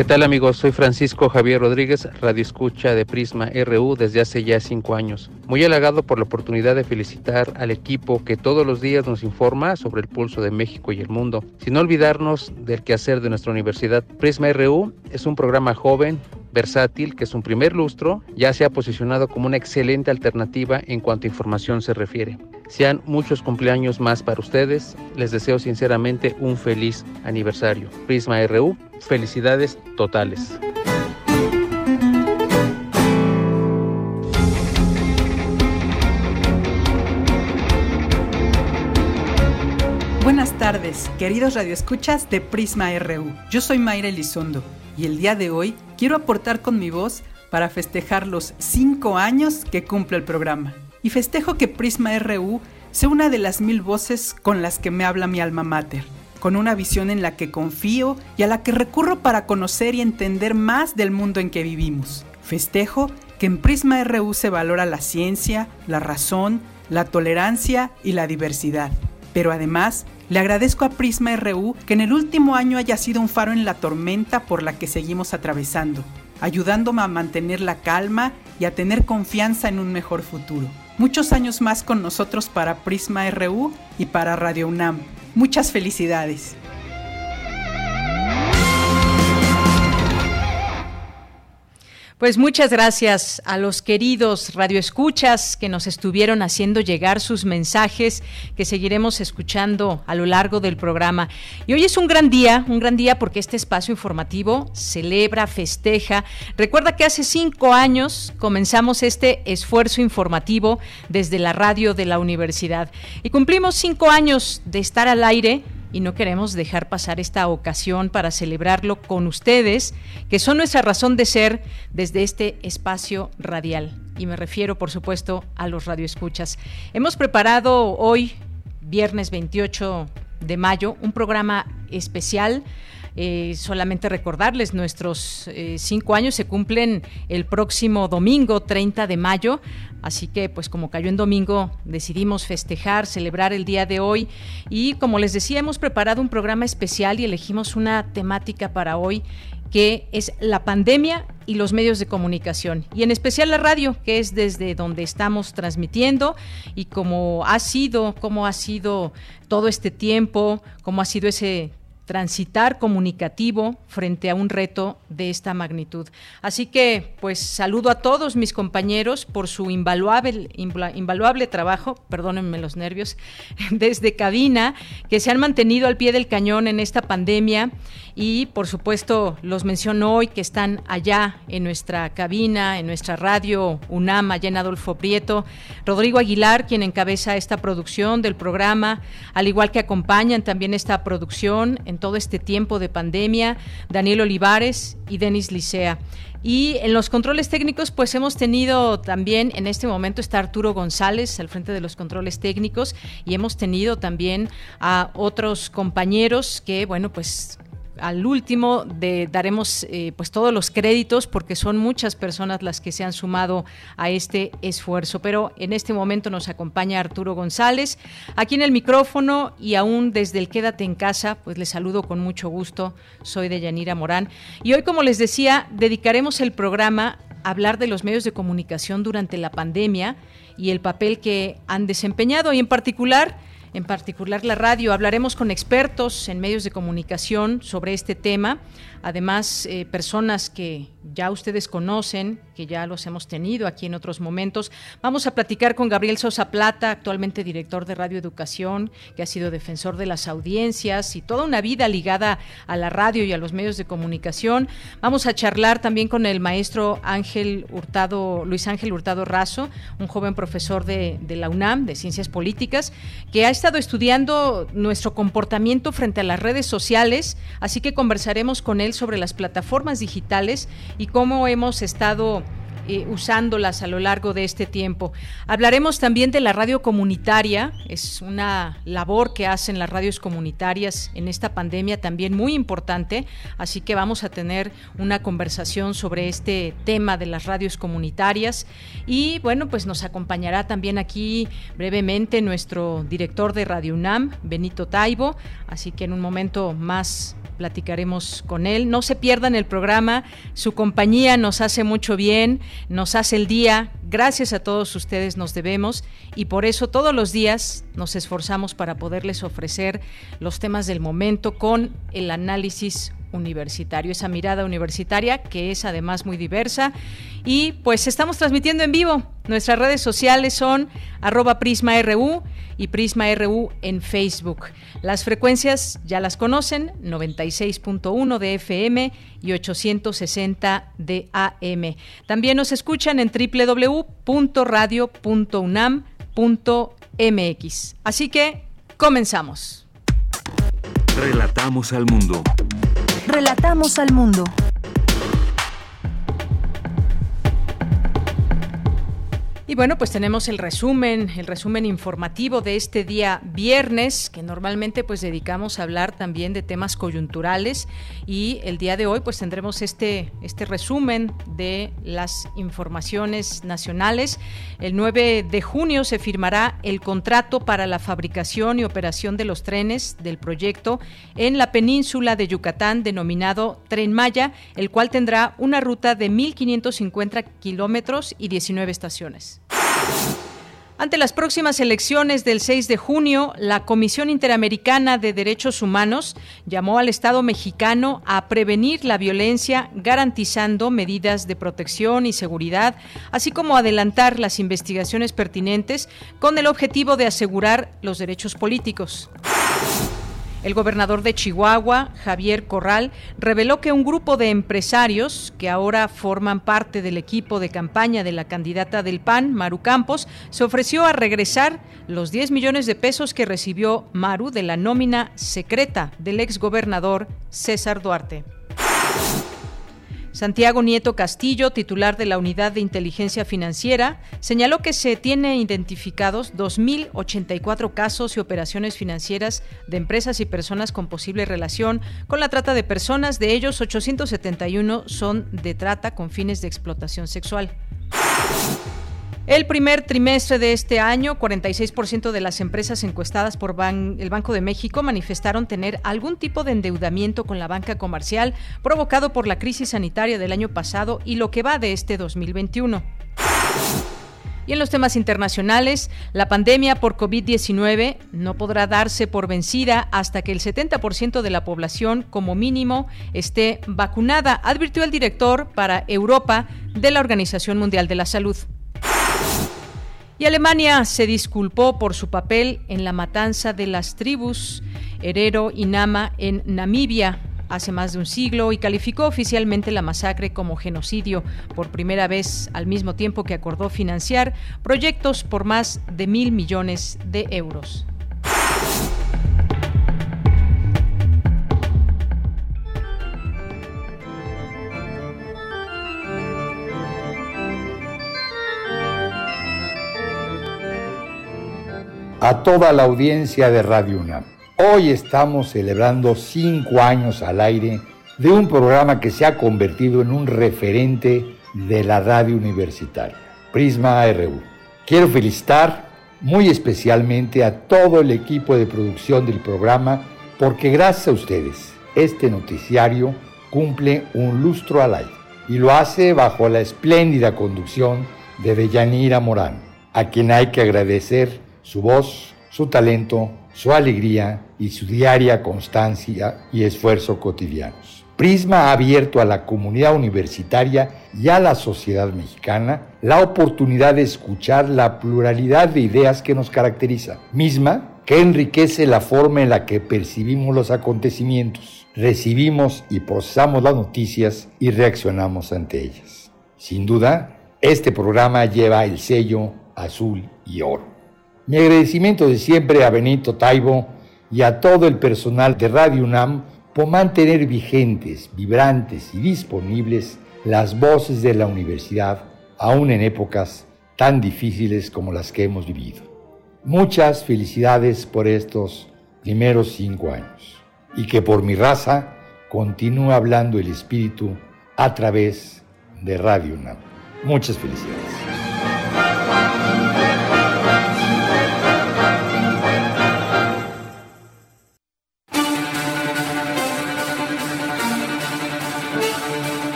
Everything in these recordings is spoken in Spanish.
¿Qué tal amigos? Soy Francisco Javier Rodríguez, radio escucha de Prisma RU desde hace ya cinco años. Muy halagado por la oportunidad de felicitar al equipo que todos los días nos informa sobre el pulso de México y el mundo, sin olvidarnos del quehacer de nuestra universidad. Prisma RU es un programa joven, versátil, que es un primer lustro, ya se ha posicionado como una excelente alternativa en cuanto a información se refiere. Sean muchos cumpleaños más para ustedes. Les deseo sinceramente un feliz aniversario. Prisma RU, felicidades totales. Buenas tardes, queridos radioescuchas de Prisma RU. Yo soy Mayra Elizondo y el día de hoy quiero aportar con mi voz para festejar los cinco años que cumple el programa. Y festejo que Prisma RU sea una de las mil voces con las que me habla mi alma mater, con una visión en la que confío y a la que recurro para conocer y entender más del mundo en que vivimos. Festejo que en Prisma RU se valora la ciencia, la razón, la tolerancia y la diversidad. Pero además, le agradezco a Prisma RU que en el último año haya sido un faro en la tormenta por la que seguimos atravesando, ayudándome a mantener la calma y a tener confianza en un mejor futuro. Muchos años más con nosotros para Prisma RU y para Radio UNAM. Muchas felicidades. Pues muchas gracias a los queridos radioescuchas que nos estuvieron haciendo llegar sus mensajes que seguiremos escuchando a lo largo del programa. Y hoy es un gran día, un gran día porque este espacio informativo celebra, festeja. Recuerda que hace cinco años comenzamos este esfuerzo informativo desde la radio de la universidad y cumplimos cinco años de estar al aire y no queremos dejar pasar esta ocasión para celebrarlo con ustedes, que son nuestra razón de ser desde este espacio radial. Y me refiero, por supuesto, a los radioescuchas. Hemos preparado hoy, viernes 28 de mayo, un programa especial eh, solamente recordarles, nuestros eh, cinco años se cumplen el próximo domingo, 30 de mayo. Así que, pues como cayó en domingo, decidimos festejar, celebrar el día de hoy. Y como les decía, hemos preparado un programa especial y elegimos una temática para hoy que es la pandemia y los medios de comunicación, y en especial la radio, que es desde donde estamos transmitiendo, y cómo ha sido, cómo ha sido todo este tiempo, cómo ha sido ese transitar comunicativo frente a un reto de esta magnitud. Así que, pues saludo a todos mis compañeros por su invaluable, invaluable trabajo, perdónenme los nervios, desde cabina, que se han mantenido al pie del cañón en esta pandemia y por supuesto los menciono hoy que están allá en nuestra cabina, en nuestra radio UNAM, allá en Adolfo Prieto, Rodrigo Aguilar, quien encabeza esta producción del programa, al igual que acompañan también esta producción en todo este tiempo de pandemia, Daniel Olivares y Denis Licea. Y en los controles técnicos, pues hemos tenido también, en este momento está Arturo González al frente de los controles técnicos y hemos tenido también a otros compañeros que, bueno, pues al último de, daremos eh, pues todos los créditos porque son muchas personas las que se han sumado a este esfuerzo. Pero en este momento nos acompaña Arturo González aquí en el micrófono y aún desde el Quédate en casa, pues les saludo con mucho gusto. Soy de Yanira Morán y hoy, como les decía, dedicaremos el programa a hablar de los medios de comunicación durante la pandemia y el papel que han desempeñado y en particular en particular la radio. Hablaremos con expertos en medios de comunicación sobre este tema, además eh, personas que, ya ustedes conocen, que ya los hemos tenido aquí en otros momentos. Vamos a platicar con Gabriel Sosa Plata, actualmente director de Radio Educación, que ha sido defensor de las audiencias y toda una vida ligada a la radio y a los medios de comunicación. Vamos a charlar también con el maestro Ángel Hurtado, Luis Ángel Hurtado Razo, un joven profesor de, de la UNAM de Ciencias Políticas, que ha estado estudiando nuestro comportamiento frente a las redes sociales, así que conversaremos con él sobre las plataformas digitales y cómo hemos estado eh, usándolas a lo largo de este tiempo. Hablaremos también de la radio comunitaria, es una labor que hacen las radios comunitarias en esta pandemia también muy importante, así que vamos a tener una conversación sobre este tema de las radios comunitarias. Y bueno, pues nos acompañará también aquí brevemente nuestro director de Radio UNAM, Benito Taibo, así que en un momento más platicaremos con él. No se pierdan el programa, su compañía nos hace mucho bien, nos hace el día, gracias a todos ustedes nos debemos y por eso todos los días nos esforzamos para poderles ofrecer los temas del momento con el análisis universitario, esa mirada universitaria que es además muy diversa. Y pues estamos transmitiendo en vivo. Nuestras redes sociales son arroba PrismaRU y PrismaRU en Facebook. Las frecuencias ya las conocen, 96.1 de FM y 860 de AM. También nos escuchan en www.radio.unam.mx. Así que comenzamos. Relatamos al mundo. Relatamos al mundo. Y bueno, pues tenemos el resumen, el resumen informativo de este día viernes, que normalmente pues dedicamos a hablar también de temas coyunturales y el día de hoy pues tendremos este, este resumen de las informaciones nacionales. El 9 de junio se firmará el contrato para la fabricación y operación de los trenes del proyecto en la península de Yucatán denominado Tren Maya, el cual tendrá una ruta de 1.550 kilómetros y 19 estaciones. Ante las próximas elecciones del 6 de junio, la Comisión Interamericana de Derechos Humanos llamó al Estado mexicano a prevenir la violencia garantizando medidas de protección y seguridad, así como adelantar las investigaciones pertinentes con el objetivo de asegurar los derechos políticos. El gobernador de Chihuahua, Javier Corral, reveló que un grupo de empresarios que ahora forman parte del equipo de campaña de la candidata del PAN, Maru Campos, se ofreció a regresar los 10 millones de pesos que recibió Maru de la nómina secreta del exgobernador César Duarte. Santiago Nieto Castillo, titular de la Unidad de Inteligencia Financiera, señaló que se tiene identificados 2.084 casos y operaciones financieras de empresas y personas con posible relación con la trata de personas. De ellos, 871 son de trata con fines de explotación sexual. El primer trimestre de este año, 46% de las empresas encuestadas por el Banco de México manifestaron tener algún tipo de endeudamiento con la banca comercial provocado por la crisis sanitaria del año pasado y lo que va de este 2021. Y en los temas internacionales, la pandemia por COVID-19 no podrá darse por vencida hasta que el 70% de la población como mínimo esté vacunada, advirtió el director para Europa de la Organización Mundial de la Salud. Y Alemania se disculpó por su papel en la matanza de las tribus Herero y Nama en Namibia hace más de un siglo y calificó oficialmente la masacre como genocidio por primera vez al mismo tiempo que acordó financiar proyectos por más de mil millones de euros. A toda la audiencia de Radio UNAM. Hoy estamos celebrando cinco años al aire de un programa que se ha convertido en un referente de la radio universitaria, Prisma RU. Quiero felicitar muy especialmente a todo el equipo de producción del programa porque gracias a ustedes este noticiario cumple un lustro al aire y lo hace bajo la espléndida conducción de Deyanira Morán, a quien hay que agradecer su voz, su talento, su alegría y su diaria constancia y esfuerzo cotidianos. Prisma ha abierto a la comunidad universitaria y a la sociedad mexicana la oportunidad de escuchar la pluralidad de ideas que nos caracteriza, misma que enriquece la forma en la que percibimos los acontecimientos, recibimos y procesamos las noticias y reaccionamos ante ellas. Sin duda, este programa lleva el sello azul y oro. Mi agradecimiento de siempre a Benito Taibo y a todo el personal de Radio UNAM por mantener vigentes, vibrantes y disponibles las voces de la universidad, aún en épocas tan difíciles como las que hemos vivido. Muchas felicidades por estos primeros cinco años y que por mi raza continúe hablando el espíritu a través de Radio UNAM. Muchas felicidades.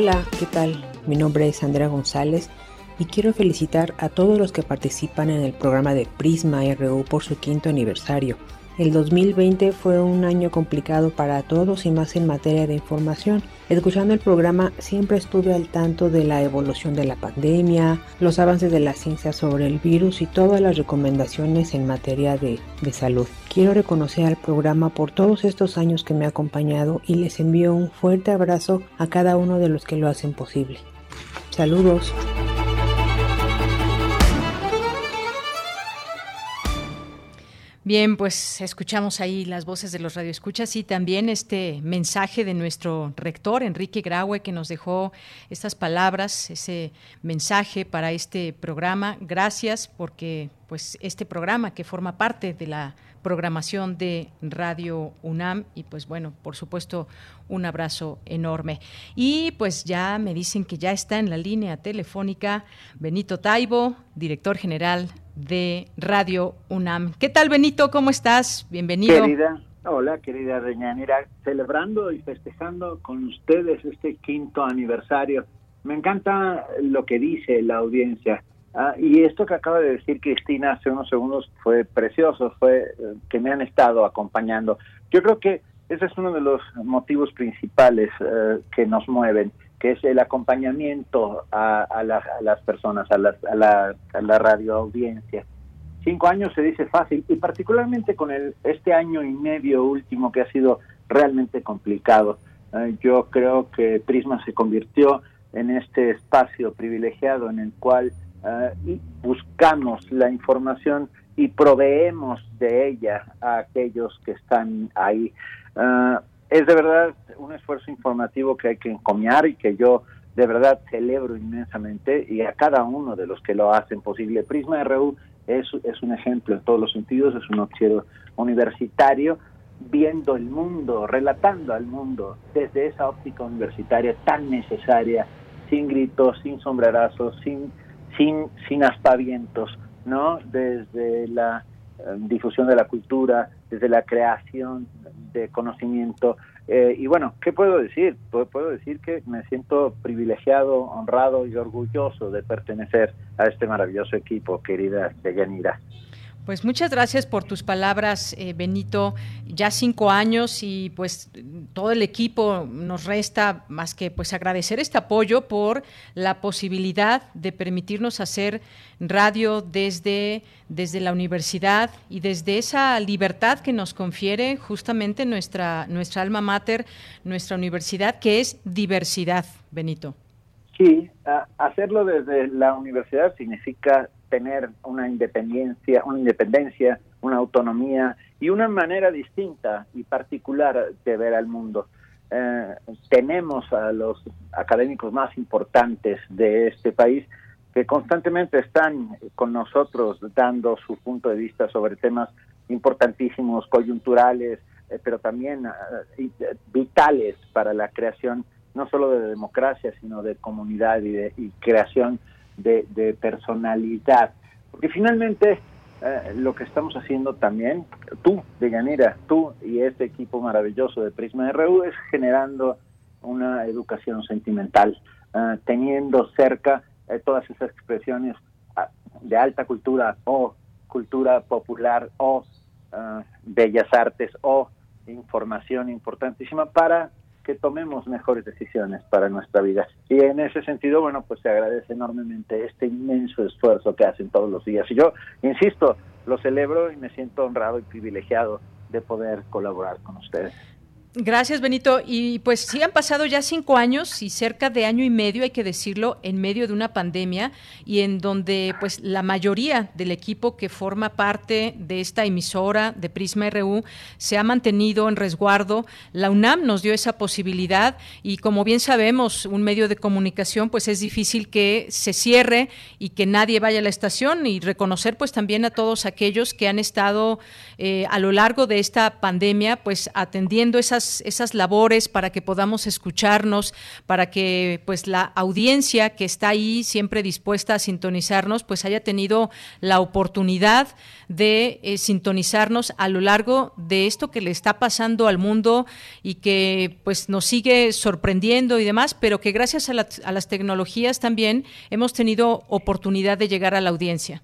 Hola, ¿qué tal? Mi nombre es Andrea González y quiero felicitar a todos los que participan en el programa de Prisma RU por su quinto aniversario. El 2020 fue un año complicado para todos y más en materia de información. Escuchando el programa siempre estuve al tanto de la evolución de la pandemia, los avances de la ciencia sobre el virus y todas las recomendaciones en materia de, de salud. Quiero reconocer al programa por todos estos años que me ha acompañado y les envío un fuerte abrazo a cada uno de los que lo hacen posible. Saludos. Bien, pues escuchamos ahí las voces de los radioescuchas y también este mensaje de nuestro rector, Enrique Graue, que nos dejó estas palabras, ese mensaje para este programa. Gracias porque pues este programa que forma parte de la programación de Radio UNAM y pues bueno, por supuesto, un abrazo enorme. Y pues ya me dicen que ya está en la línea telefónica Benito Taibo, director general Radio UNAM. ¿Qué tal, Benito? ¿Cómo estás? Bienvenido. Querida, hola, querida Reñanera, celebrando y festejando con ustedes este quinto aniversario. Me encanta lo que dice la audiencia. Ah, y esto que acaba de decir Cristina hace unos segundos fue precioso, fue eh, que me han estado acompañando. Yo creo que ese es uno de los motivos principales eh, que nos mueven que es el acompañamiento a, las personas, a, la, a la radio audiencia. Cinco años se dice fácil y particularmente con el, este año y medio último que ha sido realmente complicado. Eh, yo creo que Prisma se convirtió en este espacio privilegiado en el cual eh, buscamos la información y proveemos de ella a aquellos que están ahí. Eh, es de verdad un esfuerzo informativo que hay que encomiar y que yo de verdad celebro inmensamente y a cada uno de los que lo hacen posible. Prisma RU es, es un ejemplo en todos los sentidos, es un noticiero universitario viendo el mundo, relatando al mundo desde esa óptica universitaria tan necesaria, sin gritos, sin sombrerazos, sin, sin, sin aspavientos, ¿no? Desde la eh, difusión de la cultura, desde la creación de conocimiento. Eh, y bueno, ¿qué puedo decir? Puedo, decir que me siento privilegiado, honrado y orgulloso de pertenecer a este maravilloso equipo, querida Deyanira. Pues muchas gracias por tus palabras, eh, Benito. Ya cinco años y pues todo el equipo nos resta más que pues agradecer este apoyo por la posibilidad de permitirnos hacer radio desde, desde la universidad y desde esa libertad que nos confiere justamente nuestra, nuestra alma mater, nuestra universidad, que es diversidad, Benito. Sí, hacerlo desde la universidad significa tener una independencia, una independencia, una autonomía y una manera distinta y particular de ver al mundo. Eh, tenemos a los académicos más importantes de este país que constantemente están con nosotros dando su punto de vista sobre temas importantísimos, coyunturales, eh, pero también eh, vitales para la creación no solo de democracia, sino de comunidad y de y creación de, personalidad. Porque finalmente eh, lo que estamos haciendo también, tú, Deyanira, tú y este equipo maravilloso de Prisma RU, es generando una educación sentimental, eh, teniendo cerca eh, todas esas expresiones ah, de alta cultura o cultura popular o bellas artes o información importantísima para que tomemos mejores decisiones para nuestra vida. Y en ese sentido, bueno, pues se agradece enormemente este inmenso esfuerzo que hacen todos los días. Y yo, insisto, lo celebro y me siento honrado y privilegiado de poder colaborar con ustedes. Gracias, Benito. Y pues sí han pasado ya cinco años y cerca de año y medio, hay que decirlo, en medio de una pandemia y en donde pues la mayoría del equipo que forma parte de esta emisora de Prisma RU se ha mantenido en resguardo. La UNAM nos dio esa posibilidad y como bien sabemos, un medio de comunicación pues es difícil que se cierre y que nadie vaya a la estación y reconocer pues también a todos aquellos que han estado eh, a lo largo de esta pandemia pues atendiendo esas esas, labores para que podamos escucharnos, para que pues la audiencia que está ahí siempre dispuesta a sintonizarnos, pues haya tenido la oportunidad de eh, sintonizarnos a lo largo de esto que le está pasando al mundo y que pues nos sigue sorprendiendo y demás, pero que gracias a, a las tecnologías también hemos tenido oportunidad de llegar a la audiencia.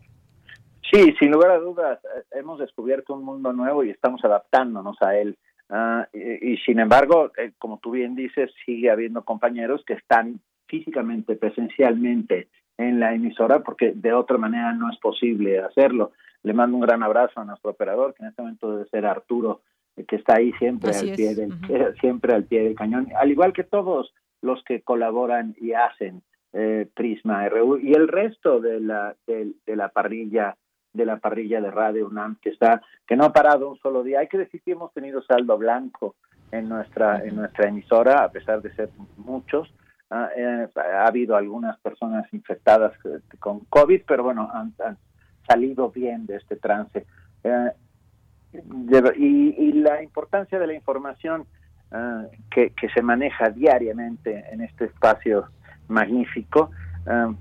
Sí, sin lugar a dudas, eh, hemos descubierto un mundo nuevo y estamos adaptándonos a él. Ah, y, sin embargo, eh, como tú bien dices, sigue habiendo compañeros que están físicamente, presencialmente en la emisora porque de otra manera no es posible hacerlo. Le mando un gran abrazo a nuestro operador, que en este momento debe ser Arturo, eh, que está ahí siempre al pie del siempre al pie del cañón, al igual que todos los que colaboran y hacen eh, Prisma RU y el resto de la de la parrilla de la parrilla de Radio UNAM que está que no ha parado un solo día. Hay que decir que hemos tenido saldo blanco en nuestra en nuestra emisora a pesar de ser muchos. Ah, eh, ha habido algunas personas infectadas con COVID, pero bueno, han, salido bien de este trance. Eh, y, la importancia de la información ah, que, que, se maneja diariamente en este espacio magnífico ah,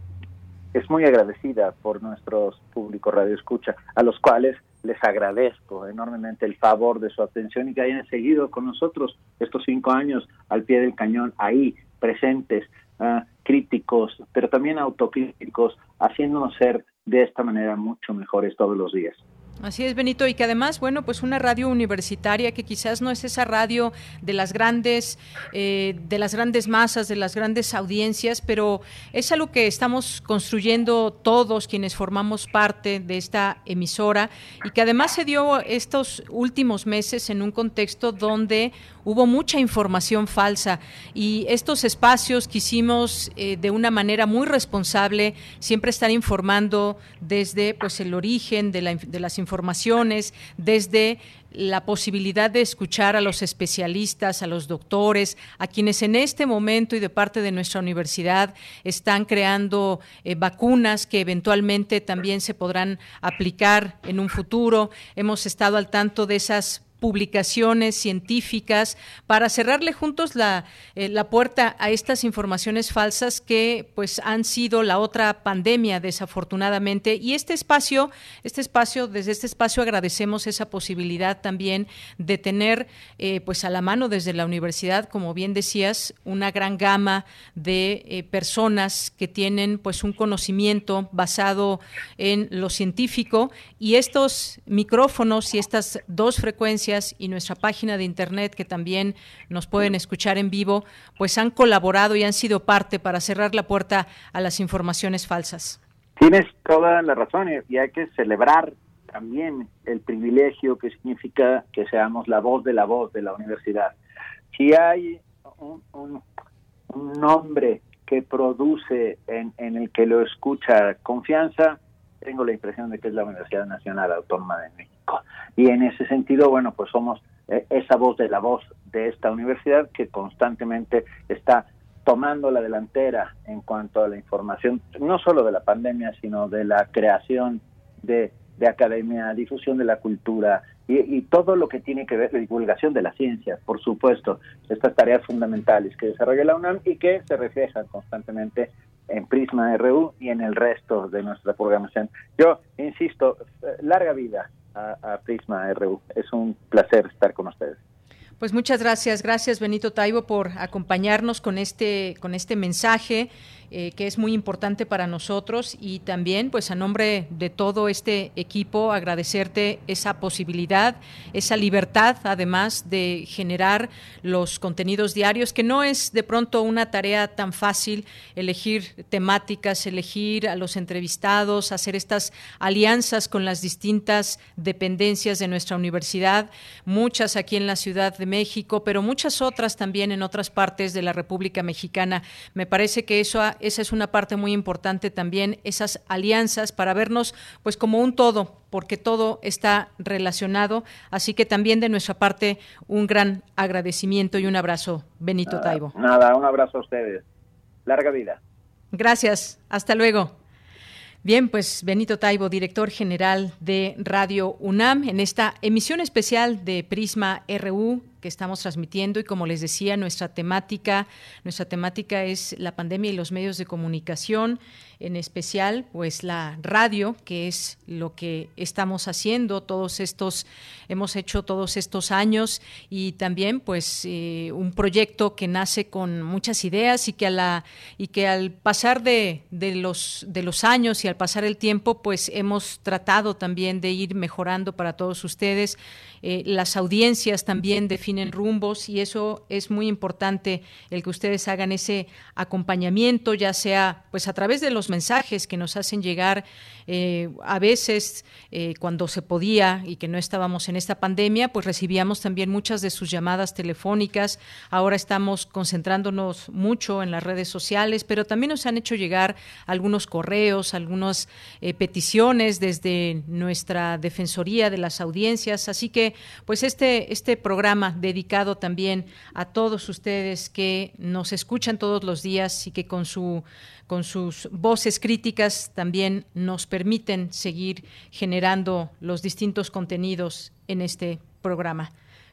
es muy agradecida por nuestros públicos Radio Escucha, a los cuales les agradezco enormemente el favor de su atención y que hayan seguido con nosotros estos cinco años al pie del cañón, ahí, presentes, ah, críticos, pero también autocríticos, haciéndonos ser de esta manera mucho mejores todos los días. Así es, Benito, y que además, bueno, pues una radio universitaria que quizás no es esa radio de las grandes, eh, de las grandes masas, de las grandes audiencias, pero es algo que estamos construyendo todos quienes formamos parte de esta emisora y que además se dio estos últimos meses en un contexto donde hubo mucha información falsa y estos espacios quisimos eh, de una manera muy responsable siempre estar informando desde pues el origen de, la, las informaciones, desde la posibilidad de escuchar a los especialistas, a los doctores, a quienes en este momento y de parte de nuestra universidad están creando eh, vacunas que eventualmente también se podrán aplicar en un futuro. Hemos estado al tanto de esas publicaciones científicas para cerrarle juntos la, eh, la, puerta a estas informaciones falsas que pues han sido la otra pandemia desafortunadamente. Y este espacio este espacio desde este espacio agradecemos esa posibilidad también de tener eh, pues a la mano desde la universidad como bien decías una gran gama de eh, personas que tienen pues un conocimiento basado en lo científico. Y estos micrófonos y estas dos frecuencias y nuestra página de internet que también nos pueden escuchar en vivo, pues han colaborado y han sido parte para cerrar la puerta a las informaciones falsas. Tienes toda la razón y hay que celebrar también el privilegio que significa que seamos la voz de la voz de la universidad. Si hay un, nombre que produce en, en, el que lo escucha confianza, tengo la impresión de que es la Universidad Nacional Autónoma de México. Y en ese sentido, bueno, pues somos eh, esa voz de la voz de esta universidad que constantemente está tomando la delantera en cuanto a la información, no solo de la pandemia, sino de la creación de, academia, difusión de la cultura y, todo lo que tiene que ver, la divulgación de la ciencia, por supuesto, estas tareas fundamentales que desarrolla la UNAM y que se reflejan constantemente en Prisma RU y en el resto de nuestra programación. Yo insisto, larga vida a, Prisma RU. Es un placer estar con ustedes. Pues muchas gracias, gracias Benito Taibo por acompañarnos con este, con este mensaje eh, que es muy importante para nosotros y también, pues a nombre de todo este equipo, agradecerte esa posibilidad, esa libertad, además de generar los contenidos diarios, que no es de pronto una tarea tan fácil elegir temáticas, elegir a los entrevistados, hacer estas alianzas con las distintas dependencias de nuestra universidad, muchas aquí en la Ciudad de México, pero muchas otras también en otras partes de la República Mexicana. Me parece que eso ha, esa es una parte muy importante también, esas alianzas para vernos pues como un todo, porque todo está relacionado. Así que también de nuestra parte un gran agradecimiento y un abrazo, Benito Taibo. Nada, un abrazo a ustedes. Larga vida. Gracias. Hasta luego. Bien, pues Benito Taibo, director general de Radio UNAM, en esta emisión especial de Prisma RU que estamos transmitiendo y como les decía, nuestra temática, nuestra temática es la pandemia y los medios de comunicación, en especial pues la radio, que es lo que estamos haciendo todos estos hemos hecho todos estos años y también pues eh, un proyecto que nace con muchas ideas y que a la y que al pasar de, de los de los años y al pasar el tiempo pues hemos tratado también de ir mejorando para todos ustedes eh, las audiencias también definen rumbos y eso es muy importante el que ustedes hagan ese acompañamiento, ya sea pues a través de los mensajes que nos hacen llegar eh, a veces eh, cuando se podía y que no estábamos en esta pandemia, pues recibíamos también muchas de sus llamadas telefónicas. Ahora estamos concentrándonos mucho en las redes sociales, pero también nos han hecho llegar algunos correos, algunas peticiones desde nuestra Defensoría de las Audiencias. Así que pues este, este programa dedicado también a todos ustedes que nos escuchan todos los días y que con su con sus voces críticas también nos permiten seguir generando los distintos contenidos en este programa.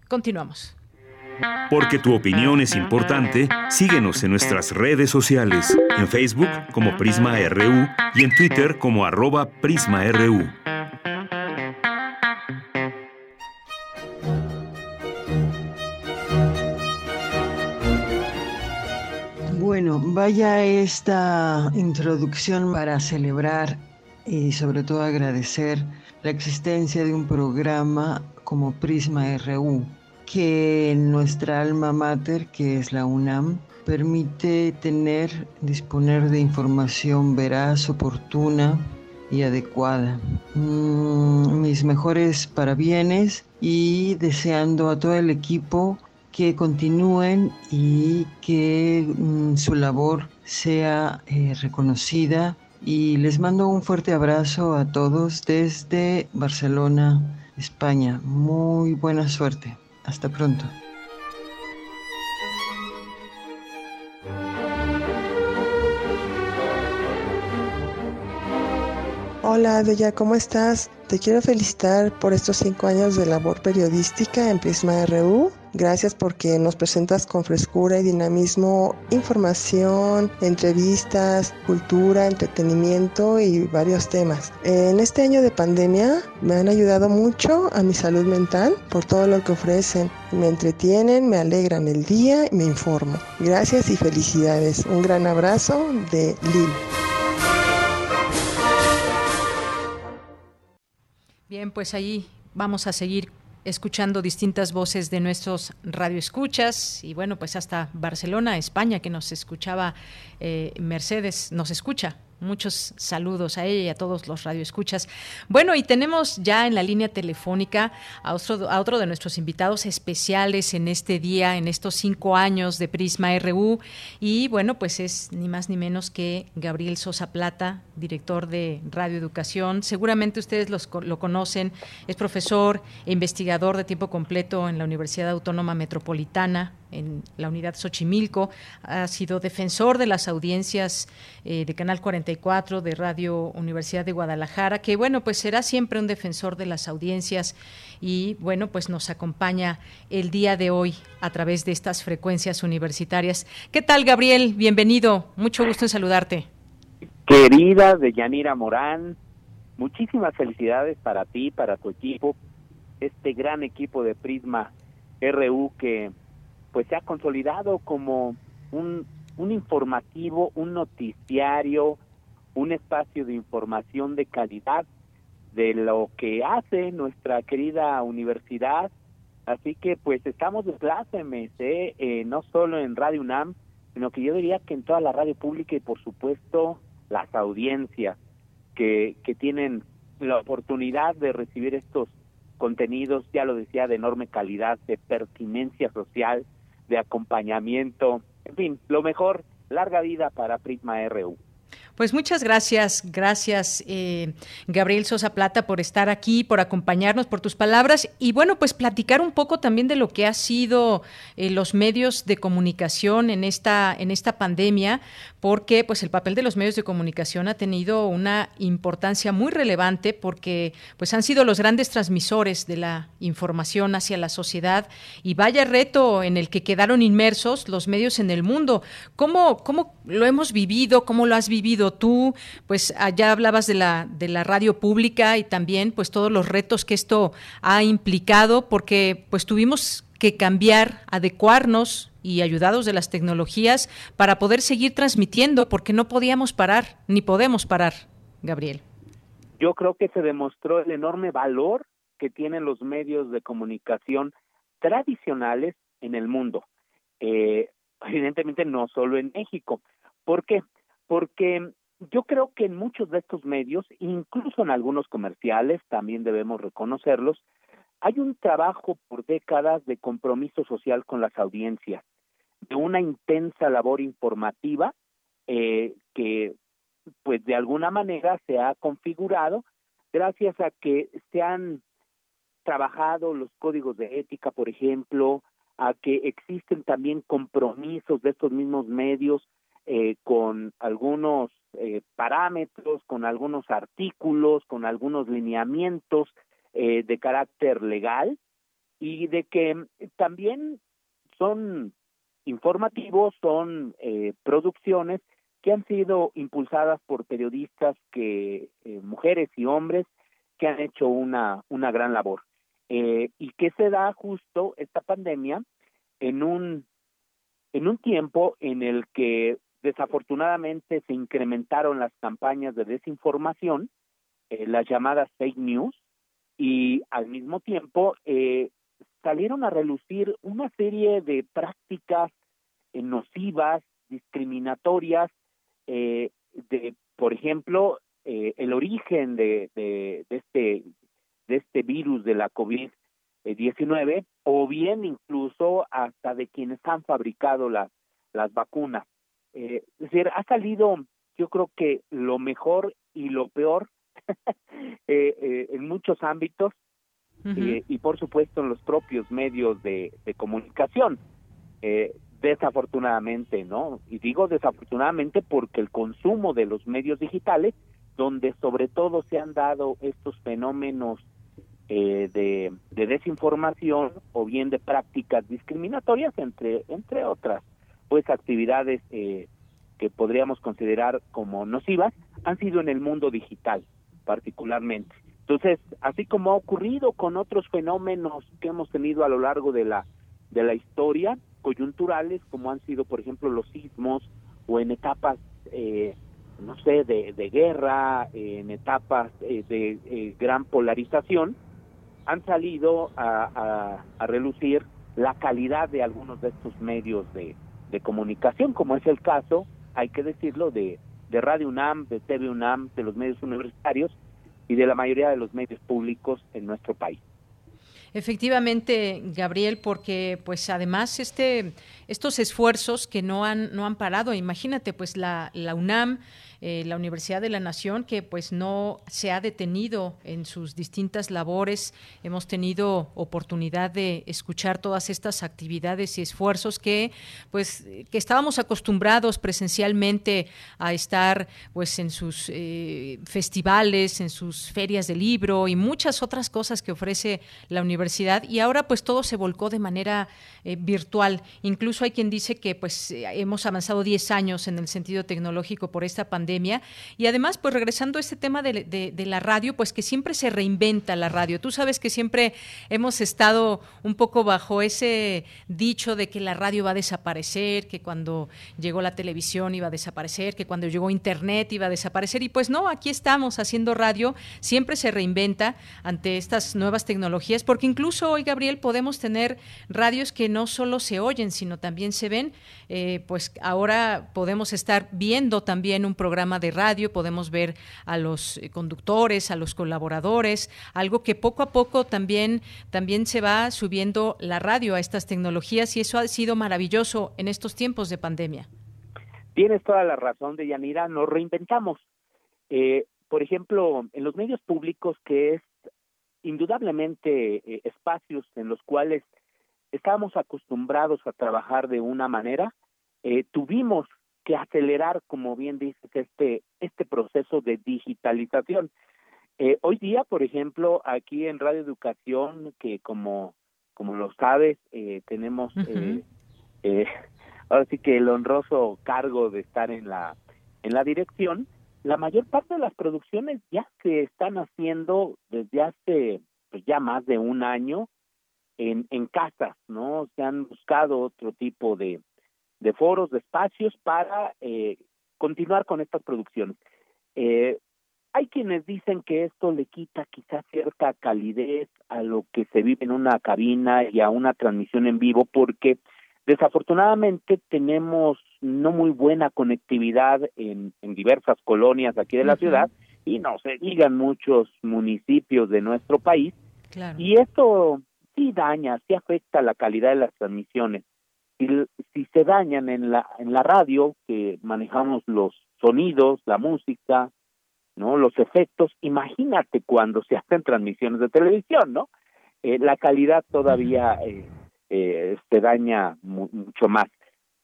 Continuamos. Porque tu opinión es importante, síguenos en nuestras redes sociales, en Facebook como Prisma RU y en Twitter como arroba PrismaRU. Bueno, vaya esta introducción para celebrar y sobre todo agradecer la existencia de un programa como Prisma RU, que nuestra alma mater, que es la UNAM, permite tener, disponer de información veraz, oportuna y adecuada. Mm, mis mejores parabienes y deseando a todo el equipo que continúen y que mm, su labor sea eh, reconocida. Y les mando un fuerte abrazo a todos desde Barcelona, España. Muy buena suerte. Hasta pronto. Hola, Bella, ¿cómo estás? Te quiero felicitar por estos cinco años de labor periodística en Prisma RU. Gracias porque nos presentas con frescura y dinamismo información, entrevistas, cultura, entretenimiento y varios temas. En este año de pandemia me han ayudado mucho a mi salud mental por todo lo que ofrecen. Me entretienen, me alegran el día y me informo. Gracias y felicidades. Un gran abrazo de Lil. Bien, pues ahí vamos a seguir escuchando distintas voces de nuestros radioescuchas. Y bueno, pues hasta Barcelona, España, que nos escuchaba eh, Mercedes, nos escucha Muchos saludos a ella y a todos los radioescuchas. Bueno, y tenemos ya en la línea telefónica a otro, a otro de nuestros invitados especiales en este día, en estos cinco años de Prisma RU. Y bueno, pues es ni más ni menos que Gabriel Sosa Plata, director de Radio Educación. Seguramente ustedes lo conocen. Es profesor e investigador de tiempo completo en la Universidad Autónoma Metropolitana en la unidad Xochimilco, ha sido defensor de las audiencias eh, de Canal 44 de Radio Universidad de Guadalajara, que bueno, pues será siempre un defensor de las audiencias y bueno, pues nos acompaña el día de hoy a través de estas frecuencias universitarias. ¿Qué tal, Gabriel? Bienvenido, mucho gusto en saludarte. Querida Deyanira Morán, muchísimas felicidades para ti, para tu equipo, este gran equipo de Prisma RU que pues se ha consolidado como un, un informativo, un noticiario, un espacio de información de calidad de lo que hace nuestra querida universidad. Así que pues estamos de plácemes, ¿eh? ¿eh? no solo en Radio UNAM, sino que yo diría que en toda la radio pública y por supuesto las audiencias que, que tienen la oportunidad de recibir estos contenidos, ya lo decía, de enorme calidad, de pertinencia social, de acompañamiento, en fin, lo mejor, larga vida para Prisma RU. Pues muchas gracias, gracias eh, Gabriel Sosa Plata por estar aquí, por acompañarnos, por tus palabras. Y bueno, pues platicar un poco también de lo que ha sido eh, los medios de comunicación en esta en esta pandemia, porque pues el papel de los medios de comunicación ha tenido una importancia muy relevante porque pues han sido los grandes transmisores de la información hacia la sociedad y vaya reto en el que quedaron inmersos los medios en el mundo. ¿Cómo cómo lo hemos vivido? ¿Cómo lo has vivido? tú, pues allá hablabas de la, de la radio pública y también pues todos los retos que esto ha implicado, porque pues tuvimos que cambiar, adecuarnos y ayudados de las tecnologías para poder seguir transmitiendo, porque no podíamos parar, ni podemos parar, Gabriel. Yo creo que se demostró el enorme valor que tienen los medios de comunicación tradicionales en el mundo. Eh, evidentemente no solo en México. ¿Por qué? porque yo creo que en muchos de estos medios, incluso en algunos comerciales, también debemos reconocerlos, hay un trabajo por décadas de compromiso social con las audiencias, de una intensa labor informativa eh, que, pues de alguna manera se ha configurado gracias a que se han trabajado los códigos de ética, por ejemplo, a que existen también compromisos de estos mismos medios eh, con algunos eh, parámetros, con algunos artículos, con algunos lineamientos eh, de carácter legal y de que también son informativos, son producciones que han sido impulsadas por periodistas que mujeres y hombres que han hecho una una gran labor. Y que se da justo esta pandemia en un en un tiempo en el que Desafortunadamente se incrementaron las campañas de desinformación, eh, las llamadas fake news, y al mismo tiempo eh, salieron a relucir una serie de prácticas eh, nocivas, discriminatorias, de, por ejemplo, el origen de, de, de, este de este virus de la COVID-19 o bien incluso hasta de quienes han fabricado las, las vacunas. Eh, es decir, ha salido, yo creo que lo mejor y lo peor eh, eh, en muchos ámbitos y por supuesto en los propios medios de, de comunicación. Desafortunadamente, ¿no? Y digo desafortunadamente porque el consumo de los medios digitales, donde sobre todo se han dado estos fenómenos de, de desinformación o bien de prácticas discriminatorias, entre, entre otras pues actividades eh, que podríamos considerar como nocivas han sido en el mundo digital particularmente. Entonces, así como ha ocurrido con otros fenómenos que hemos tenido a lo largo de la de la historia coyunturales, como han sido, por ejemplo, los sismos o en etapas, eh, no sé, de, de guerra, en etapas eh, de gran polarización, han salido a, a, a relucir la calidad de algunos de estos medios de, de comunicación, como es el caso, hay que decirlo, de, de Radio UNAM, de TV UNAM, de los medios universitarios y de la mayoría de los medios públicos en nuestro país. Efectivamente, Gabriel, porque pues además este estos esfuerzos que no han no han parado, imagínate pues la, la UNAM eh, la Universidad de la Nación, que pues no se ha detenido en sus distintas labores. Hemos tenido oportunidad de escuchar todas estas actividades y esfuerzos que pues que estábamos acostumbrados presencialmente a estar pues en sus eh, festivales, en sus ferias de libro y muchas otras cosas que ofrece la universidad y ahora pues todo se volcó de manera eh, virtual. Incluso hay quien dice que pues hemos avanzado 10 años en el sentido tecnológico por esta pandemia Y además, pues regresando a este tema de, de, la radio, pues que siempre se reinventa la radio. Tú sabes que siempre hemos estado un poco bajo ese dicho de que la radio va a desaparecer, que cuando llegó la televisión iba a desaparecer, que cuando llegó Internet iba a desaparecer. Y pues no, aquí estamos haciendo radio, siempre se reinventa ante estas nuevas tecnologías, porque incluso hoy, Gabriel, podemos tener radios que no solo se oyen, sino también se ven. Eh, pues ahora podemos estar viendo también un programa de radio, podemos ver a los eh, conductores, a los colaboradores, algo que poco a poco también, también se va subiendo la radio a estas tecnologías y eso ha sido maravilloso en estos tiempos de pandemia. Tienes toda la razón, de Yanira, nos reinventamos. Eh, por ejemplo, en los medios públicos, que es indudablemente eh, espacios en los cuales estábamos acostumbrados a trabajar de una manera, eh, tuvimos que acelerar, como bien dices, este, este proceso de digitalización. Eh, hoy día, por ejemplo, aquí en Radio Educación, que como, como lo sabes, eh, tenemos eh, ahora sí que el honroso cargo de estar en la, en la dirección, la mayor parte de las producciones ya se están haciendo desde hace pues ya más de un año en, en casas, ¿no? Se han buscado otro tipo de, de foros, de espacios para eh, continuar con estas producciones. Eh, hay quienes dicen que esto le quita quizás cierta calidez a lo que se vive en una cabina y a una transmisión en vivo porque desafortunadamente tenemos no muy buena conectividad en, en diversas colonias aquí de la ciudad y no se digan muchos municipios de nuestro país. Y esto sí daña, sí afecta la calidad de las transmisiones si, se dañan en la en la radio que manejamos los sonidos la música no los efectos imagínate cuando se hacen transmisiones de televisión no eh, la calidad todavía eh, eh, se daña mucho más.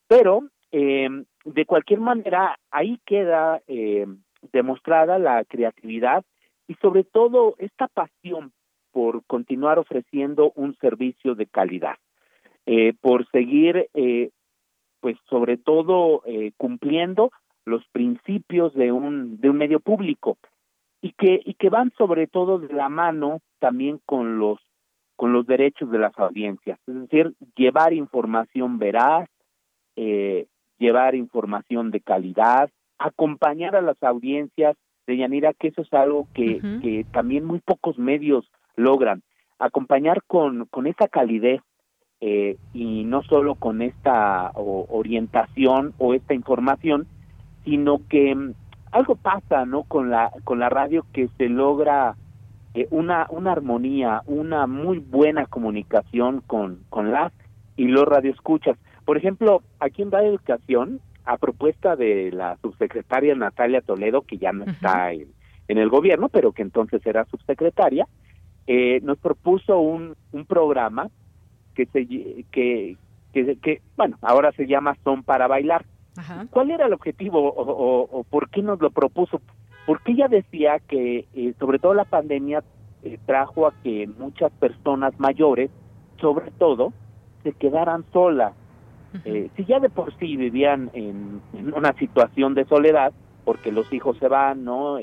Pero eh, de cualquier manera ahí queda eh, demostrada la creatividad y sobre todo esta pasión por continuar ofreciendo un servicio de calidad eh, por seguir, eh, pues sobre todo, eh, cumpliendo los principios de un, de un medio público. Y que, y que van sobre todo de la mano también con los, con los derechos de las audiencias, es decir, llevar información veraz, eh, llevar información de calidad, acompañar a las audiencias. De Yanira, que eso es algo que, que también muy pocos medios logran, acompañar con, con esa calidez eh, y no solo con esta orientación o esta información, sino que mm, algo pasa, ¿no? Con la con la radio que se logra eh, una una armonía, una muy buena comunicación con con las y los radioescuchas. Por ejemplo, aquí en Radio Educación, a propuesta de la subsecretaria Natalia Toledo, que ya no está en, en, el gobierno, pero que entonces era subsecretaria, eh, nos propuso un, un programa que se que, que, que bueno ahora se llama son para bailar. Cuál era el objetivo o, por qué nos lo propuso porque ella decía que eh, sobre todo la pandemia eh, trajo a que muchas personas mayores sobre todo se quedaran solas. Eh, si ya de por sí vivían en, en, una situación de soledad porque los hijos se van no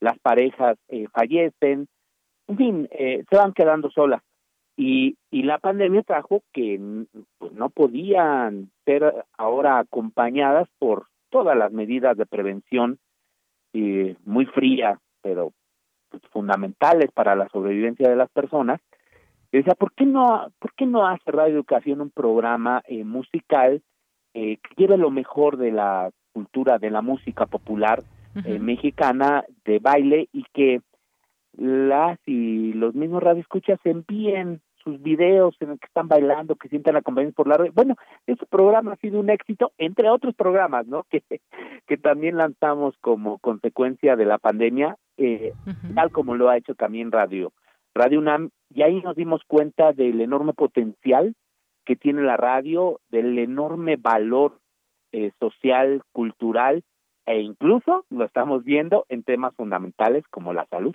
las parejas fallecen. En fin se van quedando solas y, y la pandemia trajo que pues, no podían ser ahora acompañadas por todas las medidas de prevención eh, muy frías, pero pues, fundamentales para la sobrevivencia de las personas. Y decía, ¿por qué no, por qué no hace Radio Educación un programa eh, musical eh, que lleve lo mejor de la cultura, de la música popular eh, mexicana, de baile, y que las y los mismos radioescuchas envíen sus videos en el que están bailando, que sientan acompañados por la red. Bueno, ese programa ha sido un éxito, entre otros programas, ¿no? Que, que también lanzamos como consecuencia de la pandemia, eh, tal como lo ha hecho también Radio, Radio UNAM, y ahí nos dimos cuenta del enorme potencial que tiene la radio, del enorme valor eh, social, cultural, e incluso lo estamos viendo en temas fundamentales como la salud.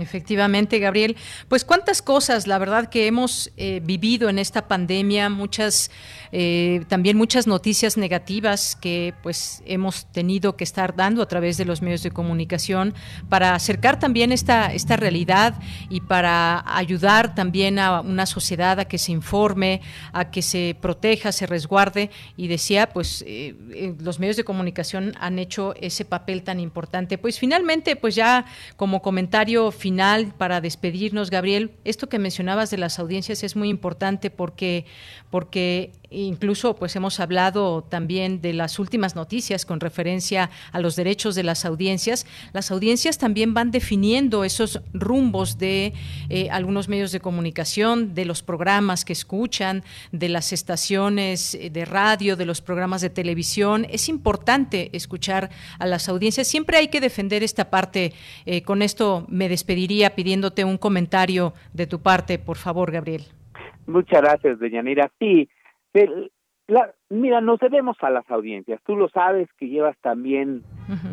Efectivamente, Gabriel. Pues cuántas cosas, la verdad, que hemos eh, vivido en esta pandemia, muchas, eh, también muchas noticias negativas que pues hemos tenido que estar dando a través de los medios de comunicación para acercar también esta, esta realidad y para ayudar también a una sociedad a que se informe, a que se proteja, se resguarde. Y decía, pues eh, los medios de comunicación han hecho ese papel tan importante. Pues finalmente, pues ya como comentario final, final, para despedirnos, Gabriel, esto que mencionabas de las audiencias es muy importante porque, porque incluso pues hemos hablado también de las últimas noticias con referencia a los derechos de las audiencias. Las audiencias también van definiendo esos rumbos de eh, algunos medios de comunicación, de los programas que escuchan, de las estaciones de radio, de los programas de televisión. Es importante escuchar a las audiencias. Siempre hay que defender esta parte. Eh, con esto me despedí iría pidiéndote un comentario de tu parte, por favor, Gabriel. Muchas gracias, Deyanira. Sí, mira, nos debemos a las audiencias. Tú lo sabes que llevas también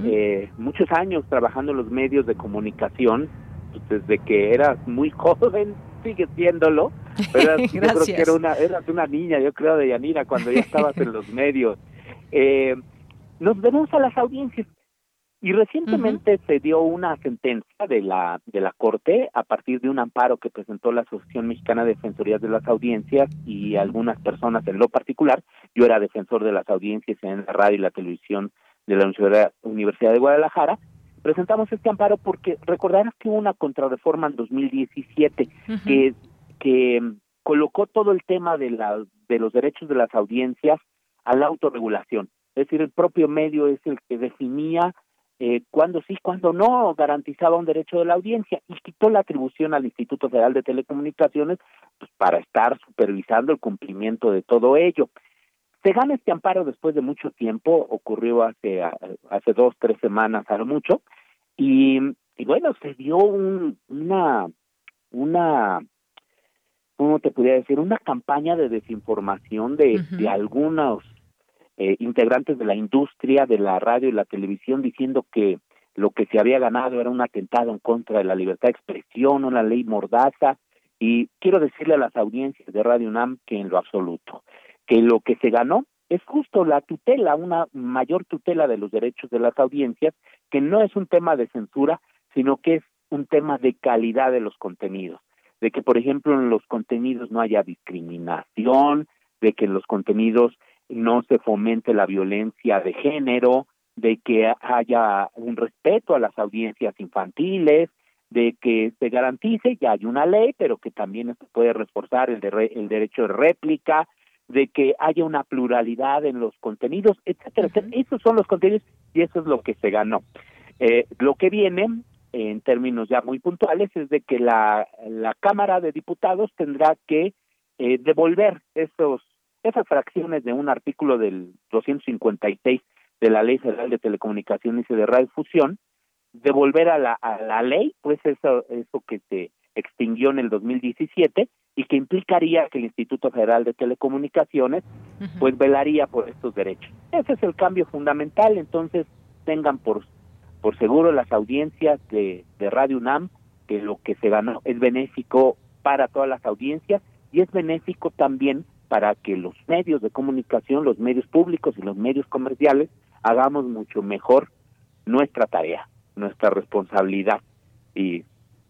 eh, muchos años trabajando en los medios de comunicación, desde que eras muy joven, sigues viéndolo. Pero yo creo que era una, eras una niña, yo creo, Deyanira, cuando ya estabas en los medios. Eh, nos debemos a las audiencias. Y recientemente se dio una sentencia de la de la Corte a partir de un amparo que presentó la Asociación Mexicana de Defensorías de las Audiencias y algunas personas en lo particular. Yo era defensor de las audiencias en la radio y la televisión de la Universidad de Guadalajara. Presentamos este amparo porque recordarás que hubo una contrarreforma en 2017 que que colocó todo el tema de la de los derechos de las audiencias a la autorregulación. Es decir, el propio medio es el que definía eh, cuando sí, cuando no garantizaba un derecho de la audiencia y quitó la atribución al Instituto Federal de Telecomunicaciones pues, para estar supervisando el cumplimiento de todo ello. Se gana este amparo después de mucho tiempo, ocurrió hace, hace dos, tres semanas a lo mucho, y, y bueno, se dio un, una, una, ¿cómo te podría decir? Una campaña de desinformación de, de algunos eh, integrantes de la industria de la radio y la televisión diciendo que lo que se había ganado era un atentado en contra de la libertad de expresión, una ley mordaza, y quiero decirle a las audiencias de Radio UNAM que en lo absoluto, que lo que se ganó es justo la tutela, una mayor tutela de los derechos de las audiencias, que no es un tema de censura, sino que es un tema de calidad de los contenidos, de que, por ejemplo, en los contenidos no haya discriminación, de que en los contenidos no se fomente la violencia de género, de que haya un respeto a las audiencias infantiles, de que se garantice, ya hay una ley, pero que también se puede reforzar el, de el derecho de réplica, de que haya una pluralidad en los contenidos, etcétera, Esos son los contenidos y eso es lo que se ganó. Eh, lo que viene, en términos ya muy puntuales, es de que la, la Cámara de Diputados tendrá que eh, devolver esos esas fracciones de un artículo del 256 de la Ley Federal de Telecomunicaciones y de Radiofusión, devolver a la, a la ley, pues eso, eso que se extinguió en el 2017 y que implicaría que el Instituto Federal de Telecomunicaciones pues velaría por estos derechos. Ese es el cambio fundamental, entonces tengan por, por seguro las audiencias de, de Radio UNAM que lo que se ganó es benéfico para todas las audiencias y es benéfico también para que los medios de comunicación, los medios públicos y los medios comerciales hagamos mucho mejor nuestra tarea, nuestra responsabilidad. Y,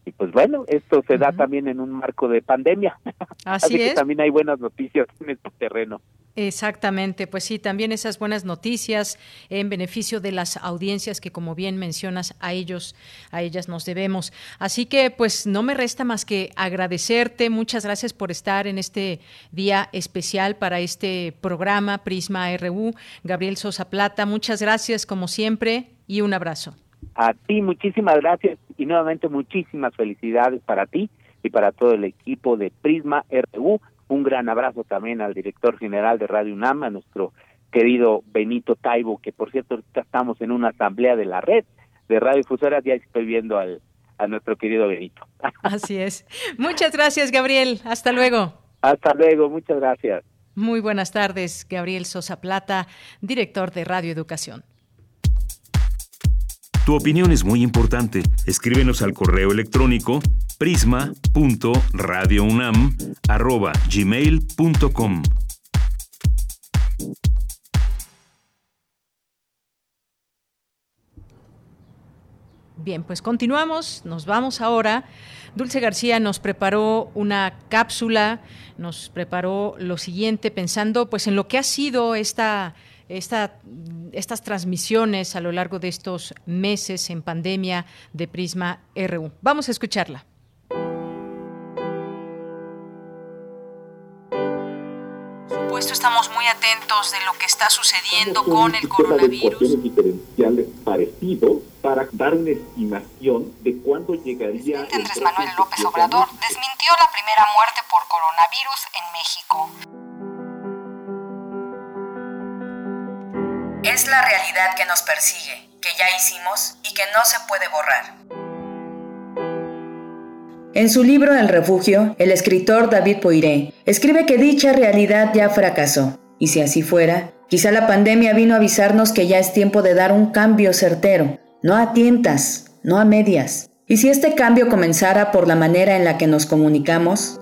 y pues bueno, esto se da también en un marco de pandemia. Así, que también hay buenas noticias en este terreno. Exactamente, pues sí, también esas buenas noticias en beneficio de las audiencias que como bien mencionas a ellos, a ellas nos debemos. Así que pues no me resta más que agradecerte, muchas gracias por estar en este día especial para este programa Prisma RU. Gabriel Sosa Plata, muchas gracias como siempre y un abrazo. A ti muchísimas gracias y nuevamente muchísimas felicidades para ti y para todo el equipo de Prisma RU un gran abrazo también al director general de Radio UNAM, a nuestro querido Benito Taibo, que por cierto ahorita estamos en una asamblea de la red de radiofusoras, ya estoy viendo al, a nuestro querido Benito. Así es. Muchas gracias, Gabriel. Hasta luego. Hasta luego, muchas gracias. Muy buenas tardes, Gabriel Sosa Plata, director de Radio Educación. Tu opinión es muy importante. Escríbenos al correo electrónico prisma.radiounam@gmail.com. Bien, pues continuamos, nos vamos ahora. Dulce García nos preparó una cápsula, nos preparó lo siguiente pensando pues en lo que ha sido esta esta, estas transmisiones a lo largo de estos meses en pandemia de Prisma RU. Vamos a escucharla. supuesto estamos muy atentos de lo que está sucediendo con el coronavirus. diferenciales parecido para dar una estimación de cuándo llegaría. Andrés Manuel López Obrador desmintió la primera muerte por coronavirus en México. Es la realidad que nos persigue, que ya hicimos y que no se puede borrar. En su libro El refugio, el escritor David Poiré escribe que dicha realidad ya fracasó. Y si así fuera, quizá la pandemia vino a avisarnos que ya es tiempo de dar un cambio certero, no a tientas, no a medias. Y si este cambio comenzara por la manera en la que nos comunicamos,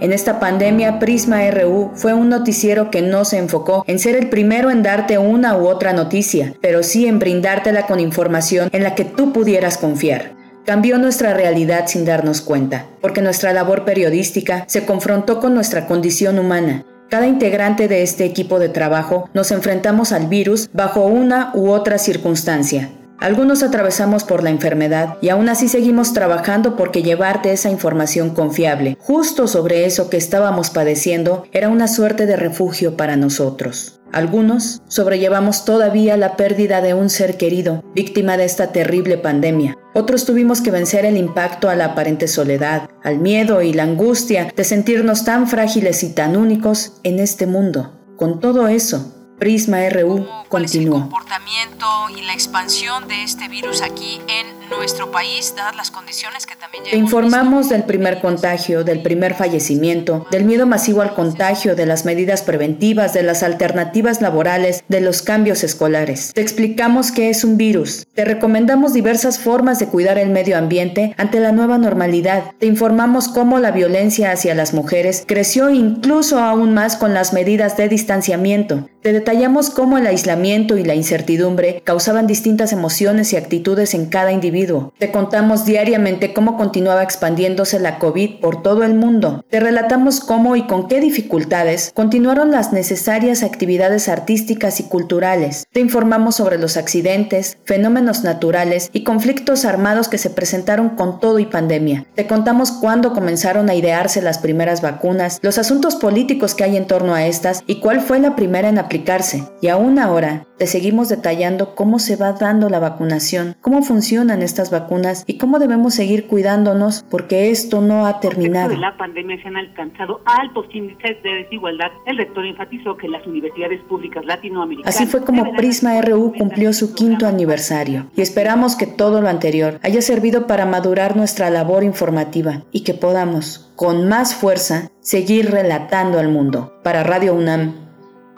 en esta pandemia, Prisma RU fue un noticiero que no se enfocó en ser el primero en darte una u otra noticia, pero sí en brindártela con información en la que tú pudieras confiar. Cambió nuestra realidad sin darnos cuenta, porque nuestra labor periodística se confrontó con nuestra condición humana. Cada integrante de este equipo de trabajo nos enfrentamos al virus bajo una u otra circunstancia, algunos atravesamos por la enfermedad y aún así seguimos trabajando porque llevarte esa información confiable, justo sobre eso que estábamos padeciendo, era una suerte de refugio para nosotros. Algunos sobrellevamos todavía la pérdida de un ser querido, víctima de esta terrible pandemia. Otros tuvimos que vencer el impacto a la aparente soledad, al miedo y la angustia de sentirnos tan frágiles y tan únicos en este mundo. Con todo eso, Prisma RU continúa. el comportamiento y la expansión de este virus aquí en nuestro país, dadas las condiciones que también Te informamos del primer contagio, del primer fallecimiento, del miedo masivo al contagio, de las medidas preventivas, de las alternativas laborales, de los cambios escolares. Te explicamos qué es un virus. Te recomendamos diversas formas de cuidar el medio ambiente ante la nueva normalidad. Te informamos cómo la violencia hacia las mujeres creció incluso aún más con las medidas de distanciamiento. Te detallamos cómo el aislamiento y la incertidumbre causaban distintas emociones y actitudes en cada individuo. Te contamos diariamente cómo continuaba expandiéndose la COVID por todo el mundo. Te relatamos cómo y con qué dificultades continuaron las necesarias actividades artísticas y culturales. Te informamos sobre los accidentes, fenómenos naturales y conflictos armados que se presentaron con todo y pandemia. Te contamos cuándo comenzaron a idearse las primeras vacunas, los asuntos políticos que hay en torno a estas y cuál fue la primera en aplicarse. Y aún ahora, te seguimos detallando cómo se va dando la vacunación, cómo funcionan estas vacunas y cómo debemos seguir cuidándonos porque esto no ha terminado. de la pandemia se han alcanzado altos índices de desigualdad. El rector enfatizó que las universidades públicas latinoamericanas... Así fue como Prisma RU cumplió su quinto aniversario y esperamos que todo lo anterior haya servido para madurar nuestra labor informativa y que podamos, con más fuerza, seguir relatando al mundo. Para Radio UNAM,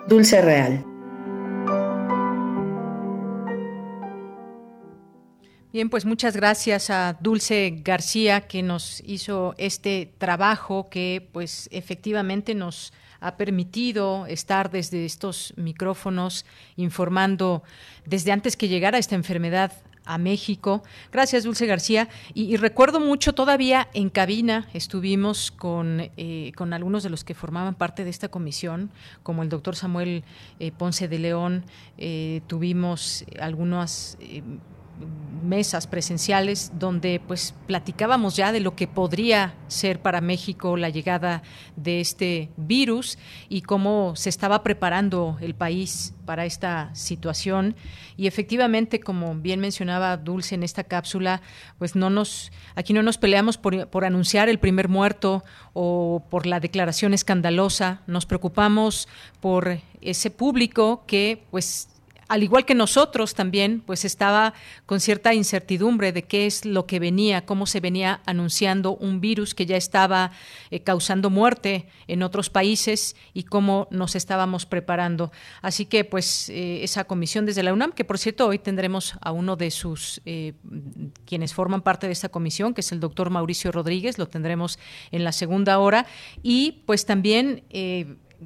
Dulce Real. Bien, pues muchas gracias a Dulce García que nos hizo este trabajo que pues efectivamente nos ha permitido estar desde estos micrófonos informando desde antes que llegara esta enfermedad a México. Gracias, Dulce García. Y, recuerdo mucho, todavía en cabina estuvimos con, eh, con algunos de los que formaban parte de esta comisión, como el doctor Samuel eh, Ponce de León. Eh, tuvimos algunas mesas presenciales donde pues platicábamos ya de lo que podría ser para México la llegada de este virus y cómo se estaba preparando el país para esta situación. Y efectivamente como bien mencionaba Dulce en esta cápsula pues no nos aquí no nos peleamos por, por anunciar el primer muerto o por la declaración escandalosa. Nos preocupamos por ese público que pues al igual que nosotros también, pues estaba con cierta incertidumbre de qué es lo que venía, cómo se venía anunciando un virus que ya estaba eh, causando muerte en otros países y cómo nos estábamos preparando. Así que, pues, eh, esa comisión desde la UNAM, que por cierto hoy tendremos a uno de sus, eh, quienes forman parte de esta comisión, que es el doctor Mauricio Rodríguez, lo tendremos en la segunda hora, y pues también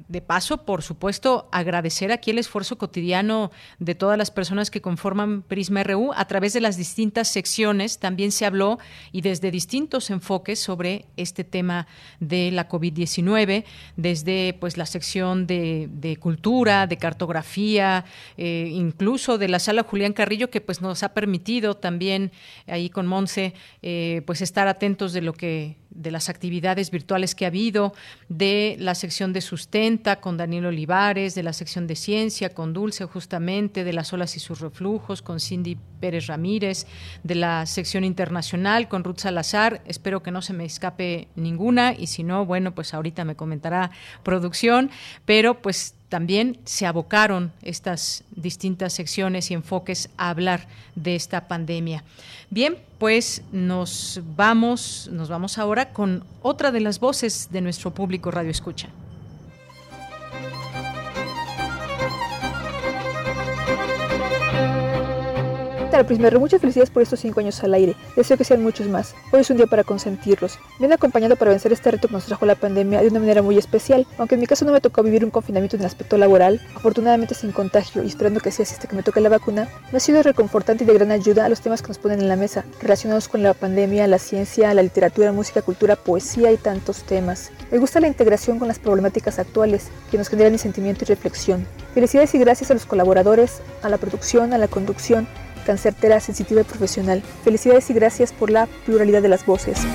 de paso, por supuesto, agradecer aquí el esfuerzo cotidiano de todas las personas que conforman Prisma RU a través de las distintas secciones. También se habló y desde distintos enfoques sobre este tema de la COVID-19, desde pues la sección de, cultura, de cartografía, eh, incluso de la sala Julián Carrillo, que pues nos ha permitido también ahí con Monse eh, pues estar atentos de lo que de las actividades virtuales que ha habido, de la sección de sustenta con Daniel Olivares, de la sección de ciencia con Dulce justamente, de las olas y sus reflujos con Cindy Pérez Ramírez, de la sección internacional con Ruth Salazar. Espero que no se me escape ninguna y si no, bueno, pues ahorita me comentará producción, pero pues también se abocaron estas distintas secciones y enfoques a hablar de esta pandemia. Bien, pues nos vamos, nos vamos ahora con otra de las voces de nuestro público Radio Escucha. Prisma muchas felicidades por estos cinco años al aire. Deseo que sean muchos más. Hoy es un día para consentirlos. Me han acompañado para vencer este reto que nos trajo la pandemia de una manera muy especial. Aunque en mi caso no me tocó vivir un confinamiento en el aspecto laboral, afortunadamente sin contagio y esperando que sea hasta que me toque la vacuna, me ha sido reconfortante y de gran ayuda a los temas que nos ponen en la mesa, relacionados con la pandemia, la ciencia, la literatura, música, cultura, poesía y tantos temas. Me gusta la integración con las problemáticas actuales, que nos generan sentimiento y reflexión. Felicidades y gracias a los colaboradores, a la producción, a la conducción, tan certera, sensitiva y profesional. Felicidades y gracias por la pluralidad de las voces.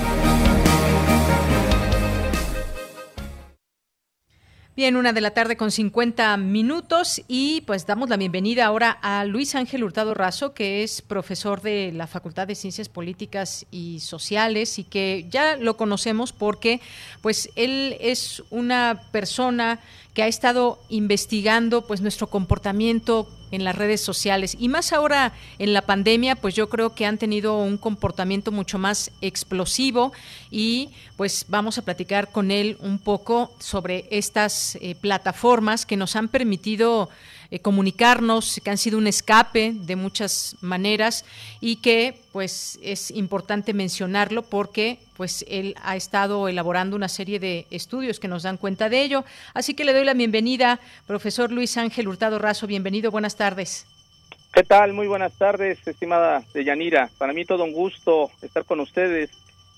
Bien, una de la tarde con 50 minutos y pues damos la bienvenida ahora a Luis Ángel Hurtado Razo, que es profesor de la Facultad de Ciencias Políticas y Sociales y que ya lo conocemos porque pues él es una persona que ha estado investigando pues nuestro comportamiento en las redes sociales. Y más ahora en la pandemia pues yo creo que han tenido un comportamiento mucho más explosivo y pues vamos a platicar con él un poco sobre estas eh, plataformas que nos han permitido eh, comunicarnos, que han sido un escape de muchas maneras y que pues es importante mencionarlo porque pues él ha estado elaborando una serie de estudios que nos dan cuenta de ello. Así que le doy la bienvenida, profesor Luis Ángel Hurtado Razo, bienvenido, buenas tardes. ¿Qué tal? Muy buenas tardes, estimada Deyanira. Para mí todo un gusto estar con ustedes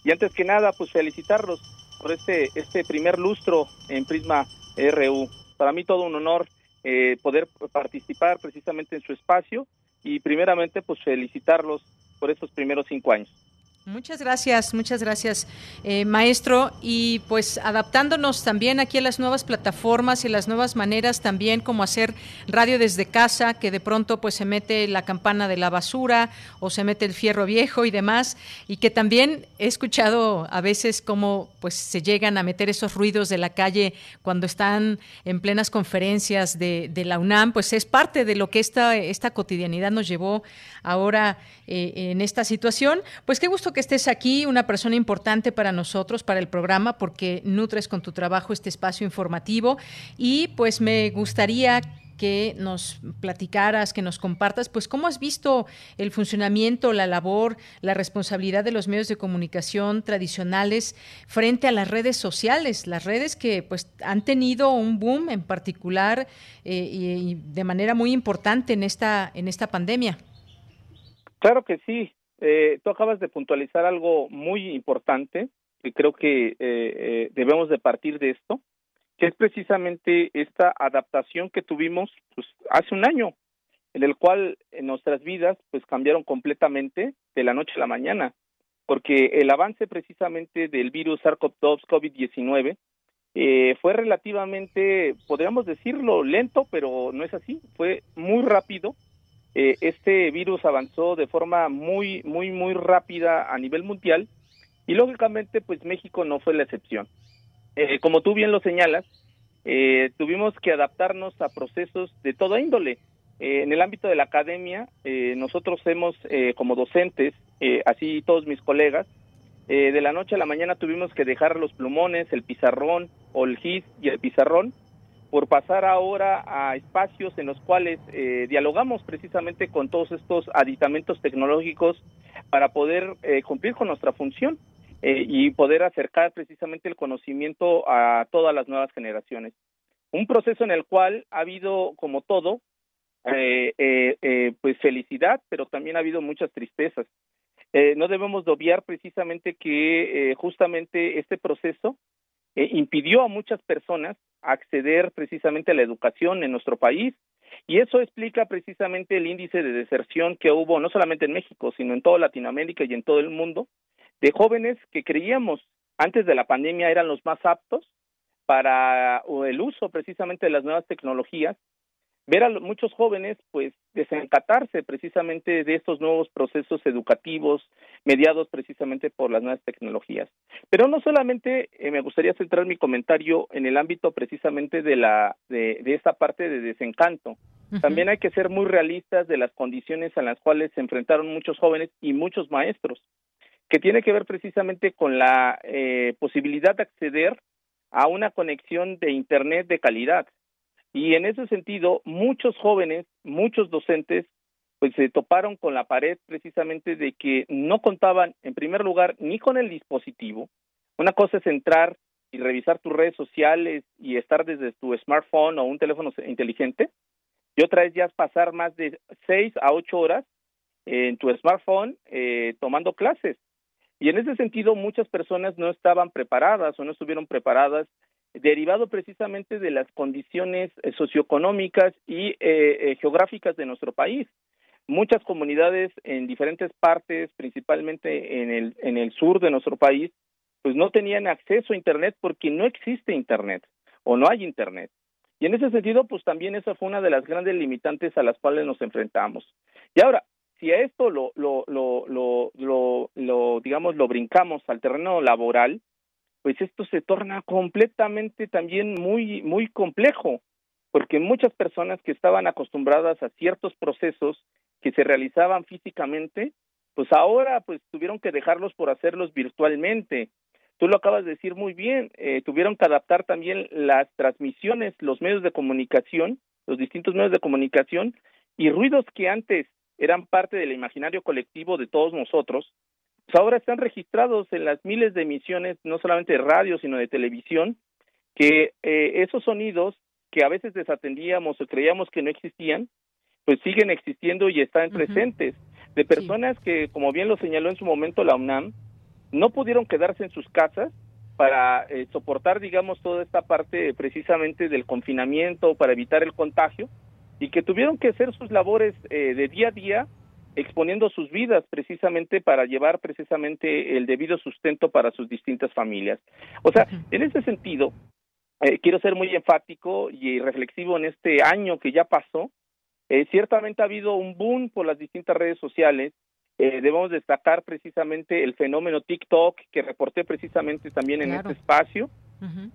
y antes que nada, pues felicitarlos por este, este primer lustro en Prisma RU. Para mí todo un honor eh, poder participar precisamente en su espacio y primeramente pues felicitarlos por estos primeros cinco años. Muchas gracias, muchas gracias, eh, maestro. Y pues adaptándonos también aquí a las nuevas plataformas y las nuevas maneras también como hacer radio desde casa, que de pronto pues se mete la campana de la basura o se mete el fierro viejo y demás, y que también he escuchado a veces cómo pues se llegan a meter esos ruidos de la calle cuando están en plenas conferencias de, de la UNAM, pues es parte de lo que esta, esta cotidianidad nos llevó ahora eh, en esta situación. Pues qué gusto que estés aquí, una persona importante para nosotros, para el programa, porque nutres con tu trabajo este espacio informativo y pues me gustaría que nos platicaras, que nos compartas, pues cómo has visto el funcionamiento, la labor, la responsabilidad de los medios de comunicación tradicionales frente a las redes sociales, las redes que pues han tenido un boom en particular eh, y, de manera muy importante en esta en esta pandemia. Claro que sí. Eh, tú acabas de puntualizar algo muy importante y creo que eh, eh, debemos de partir de esto, que es precisamente esta adaptación que tuvimos pues, hace un año, en el cual en nuestras vidas pues cambiaron completamente de la noche a la mañana, porque el avance precisamente del virus SARS-CoV-2 COVID-19 eh, fue relativamente, podríamos decirlo, lento, pero no es así, fue muy rápido eh, este virus avanzó de forma muy, muy, muy rápida a nivel mundial y lógicamente pues México no fue la excepción. Eh, como tú bien lo señalas, eh, tuvimos que adaptarnos a procesos de toda índole, en el ámbito de la academia, nosotros hemos, como docentes, así todos mis colegas, de la noche a la mañana tuvimos que dejar los plumones, el pizarrón o el GIS y el pizarrón por pasar ahora a espacios en los cuales eh, dialogamos precisamente con todos estos aditamentos tecnológicos para poder eh, cumplir con nuestra función eh, y poder acercar precisamente el conocimiento a todas las nuevas generaciones. Un proceso en el cual ha habido, como todo, pues felicidad, pero también ha habido muchas tristezas. no debemos obviar precisamente que justamente este proceso impidió a muchas personas acceder precisamente a la educación en nuestro país. Y eso explica precisamente el índice de deserción que hubo no solamente en México, sino en toda Latinoamérica y en todo el mundo, de jóvenes que creíamos antes de la pandemia eran los más aptos para el uso precisamente de las nuevas tecnologías ver a muchos jóvenes pues desencatarse precisamente de estos nuevos procesos educativos mediados precisamente por las nuevas tecnologías. Pero no solamente eh, me gustaría centrar mi comentario en el ámbito precisamente de la de, de esta parte de desencanto. También hay que ser muy realistas de las condiciones en las cuales se enfrentaron muchos jóvenes y muchos maestros, que tiene que ver precisamente con la eh, posibilidad de acceder a una conexión de internet de calidad y en ese sentido, muchos jóvenes, muchos docentes, pues se toparon con la pared precisamente de que no contaban, en primer lugar, ni con el dispositivo. Una cosa es entrar y revisar tus redes sociales y estar desde tu smartphone o un teléfono inteligente. Y otra es ya pasar más de seis a ocho horas en tu smartphone eh, tomando clases. Y en ese sentido, muchas personas no estaban preparadas o no estuvieron preparadas derivado precisamente de las condiciones eh, socioeconómicas y eh, eh, geográficas de nuestro país. Muchas comunidades en diferentes partes, principalmente en el, sur de nuestro país, pues no tenían acceso a Internet porque no existe Internet o no hay Internet. Y en ese sentido, pues también esa fue una de las grandes limitantes a las cuales nos enfrentamos. Y ahora, si a esto lo, lo, lo, lo digamos, lo brincamos al terreno laboral, pues esto se torna completamente también muy, muy complejo, porque muchas personas que estaban acostumbradas a ciertos procesos que se realizaban físicamente, pues ahora pues tuvieron que dejarlos por hacerlos virtualmente. Tú lo acabas de decir muy bien, eh, tuvieron que adaptar también las transmisiones, los medios de comunicación, los distintos medios de comunicación y ruidos que antes eran parte del imaginario colectivo de todos nosotros, pues ahora están registrados en las miles de emisiones, no solamente de radio, sino de televisión, que eh, esos sonidos que a veces desatendíamos o creíamos que no existían, pues siguen existiendo y están presentes, de personas que, como bien lo señaló en su momento la UNAM, no pudieron quedarse en sus casas para eh, soportar, digamos, toda esta parte precisamente del confinamiento, para evitar el contagio, y que tuvieron que hacer sus labores eh, de día a día exponiendo sus vidas precisamente para llevar precisamente el debido sustento para sus distintas familias. O sea, en ese sentido, eh, quiero ser muy enfático y reflexivo en este año que ya pasó. Eh, ciertamente ha habido un boom por las distintas redes sociales. Eh, debemos destacar precisamente el fenómeno TikTok que reporté precisamente también en este espacio,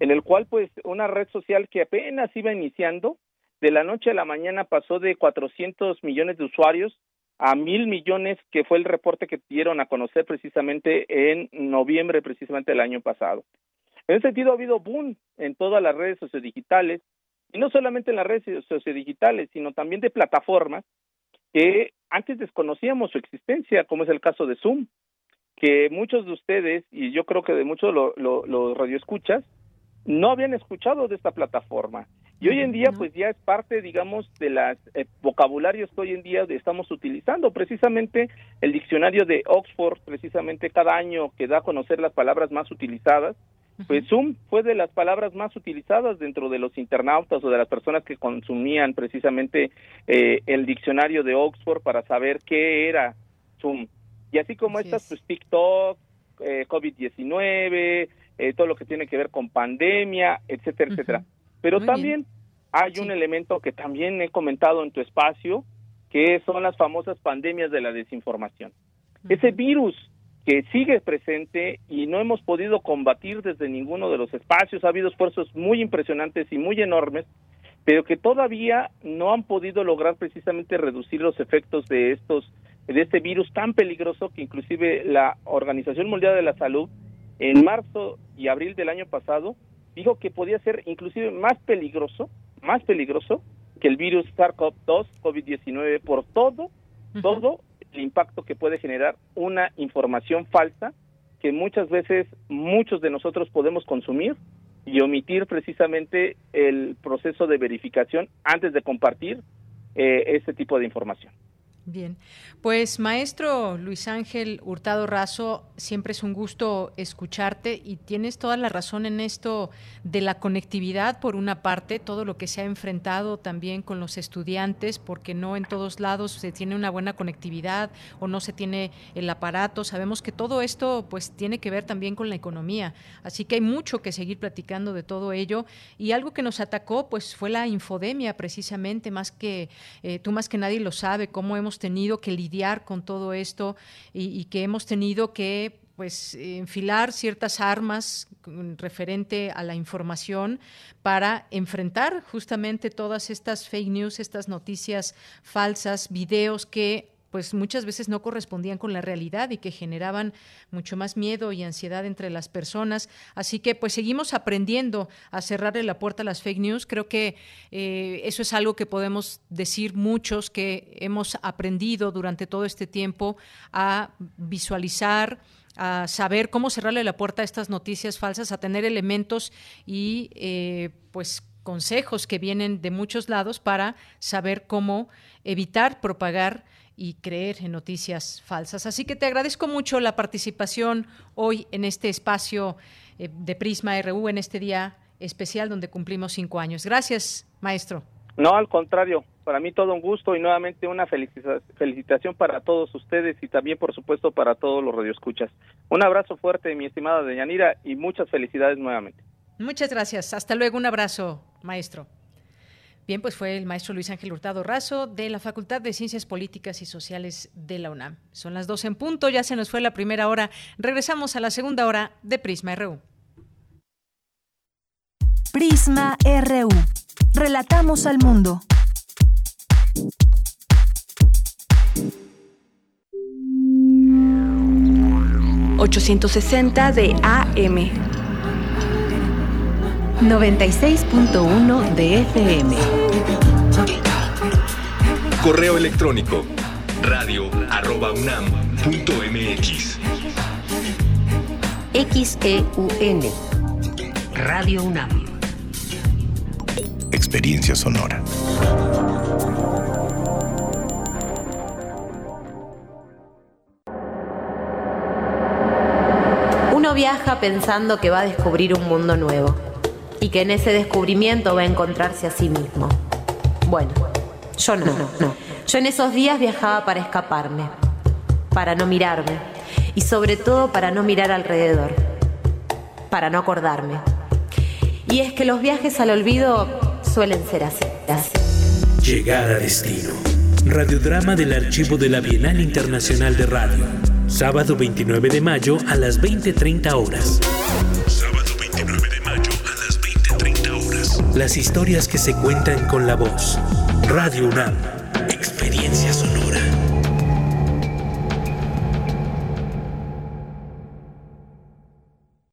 en el cual pues una red social que apenas iba iniciando, de la noche a la mañana pasó de 400 millones de usuarios a mil millones, que fue el reporte que dieron a conocer precisamente en noviembre precisamente del año pasado. En ese sentido ha habido boom en todas las redes sociodigitales, y no solamente en las redes sociodigitales, sino también de plataformas que antes desconocíamos su existencia, como es el caso de Zoom, que muchos de ustedes, y yo creo que de muchos los lo, radioescuchas, no habían escuchado de esta plataforma. Y hoy en día, pues ya es parte, digamos, de los eh, vocabularios que hoy en día estamos utilizando. Precisamente el diccionario de Oxford, precisamente cada año que da a conocer las palabras más utilizadas, pues Zoom fue de las palabras más utilizadas dentro de los internautas o de las personas que consumían precisamente eh, el diccionario de Oxford para saber qué era Zoom. Y así como estas, pues TikTok, eh, COVID-19, eh, todo lo que tiene que ver con pandemia, etcétera, etcétera. Pero también hay un elemento que también he comentado en tu espacio, que son las famosas pandemias de la desinformación. Ese virus que sigue presente y no hemos podido combatir desde ninguno de los espacios, ha habido esfuerzos muy impresionantes y muy enormes, pero que todavía no han podido lograr precisamente reducir los efectos de estos de este virus tan peligroso que inclusive la Organización Mundial de la Salud en marzo y abril del año pasado dijo que podía ser inclusive más peligroso, más peligroso que el virus SARS-CoV-2 COVID-19 por todo todo el impacto que puede generar una información falsa que muchas veces muchos de nosotros podemos consumir y omitir precisamente el proceso de verificación antes de compartir eh, este tipo de información. Bien, pues maestro Luis Ángel Hurtado Razo, siempre es un gusto escucharte y tienes toda la razón en esto de la conectividad, por una parte, todo lo que se ha enfrentado también con los estudiantes, porque no en todos lados se tiene una buena conectividad o no se tiene el aparato. Sabemos que todo esto pues tiene que ver también con la economía, así que hay mucho que seguir platicando de todo ello y algo que nos atacó pues fue la infodemia precisamente, más que eh, tú más que nadie lo sabe, cómo hemos tenido que lidiar con todo esto y, que hemos tenido que pues enfilar ciertas armas referente a la información para enfrentar justamente todas estas fake news, estas noticias falsas, videos que pues muchas veces no correspondían con la realidad y que generaban mucho más miedo y ansiedad entre las personas. Así que pues seguimos aprendiendo a cerrarle la puerta a las fake news. Creo que eh, eso es algo que podemos decir muchos que hemos aprendido durante todo este tiempo a visualizar a saber cómo cerrarle la puerta a estas noticias falsas, a tener elementos y eh, pues consejos que vienen de muchos lados para saber cómo evitar propagar y creer en noticias falsas. Así que te agradezco mucho la participación hoy en este espacio eh, de Prisma RU, en este día especial donde cumplimos cinco años. Gracias, maestro. No, al contrario, para mí todo un gusto y nuevamente una felicitación para todos ustedes y también, por supuesto, para todos los radioescuchas. Un abrazo fuerte, mi estimada Deyanira, y muchas felicidades nuevamente. Muchas gracias. Hasta luego. Un abrazo, maestro. Bien, pues fue el maestro Luis Ángel Hurtado Razo de la Facultad de Ciencias Políticas y Sociales de la UNAM. Son las 12 en punto, ya se nos fue la primera hora. Regresamos a la segunda hora de Prisma RU. Prisma RU. Relatamos al mundo. ...860 de AM 96.1 de FM. Correo electrónico radio arroba unam punto mx. XEUN Radio UNAM. Experiencia sonora. Uno viaja pensando que va a descubrir un mundo nuevo y que en ese descubrimiento va a encontrarse a sí mismo. Bueno, yo no, no. Yo en esos días viajaba para escaparme, para no mirarme y sobre todo para no mirar alrededor, para no acordarme. Y es que los viajes al olvido suelen ser así. Llegar a destino. Radiodrama del archivo de la Bienal Internacional de Radio. Sábado 29 de mayo a las 20:30 horas. Las historias que se cuentan con la voz. Radio UNAM. Experiencia sonora.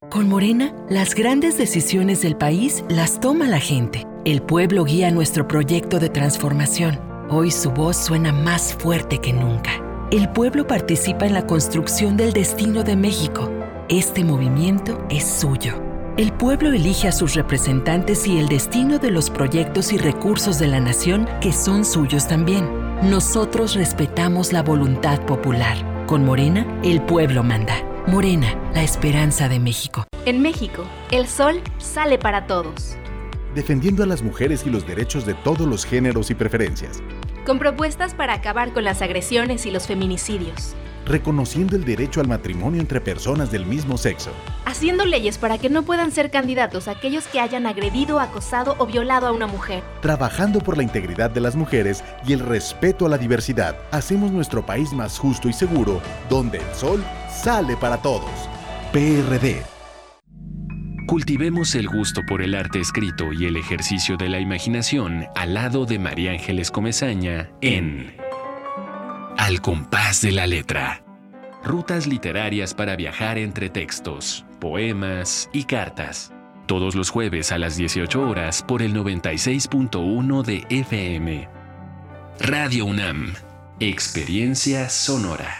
Con Morena, las grandes decisiones del país las toma la gente. El pueblo guía nuestro proyecto de transformación. Hoy su voz suena más fuerte que nunca. El pueblo participa en la construcción del destino de México. Este movimiento es suyo. El pueblo elige a sus representantes y el destino de los proyectos y recursos de la nación que son suyos también. Nosotros respetamos la voluntad popular. Con Morena, el pueblo manda. Morena, la esperanza de México. En México, el sol sale para todos. Defendiendo a las mujeres y los derechos de todos los géneros y preferencias. Con propuestas para acabar con las agresiones y los feminicidios reconociendo el derecho al matrimonio entre personas del mismo sexo. Haciendo leyes para que no puedan ser candidatos aquellos que hayan agredido, acosado o violado a una mujer. Trabajando por la integridad de las mujeres y el respeto a la diversidad, hacemos nuestro país más justo y seguro, donde el sol sale para todos. PRD Cultivemos el gusto por el arte escrito y el ejercicio de la imaginación al lado de María Ángeles Comezaña en Al compás de la letra. Rutas literarias para viajar entre textos, poemas y cartas. Todos los jueves a las 18 horas por el 96.1 de FM. Radio UNAM. Experiencia sonora.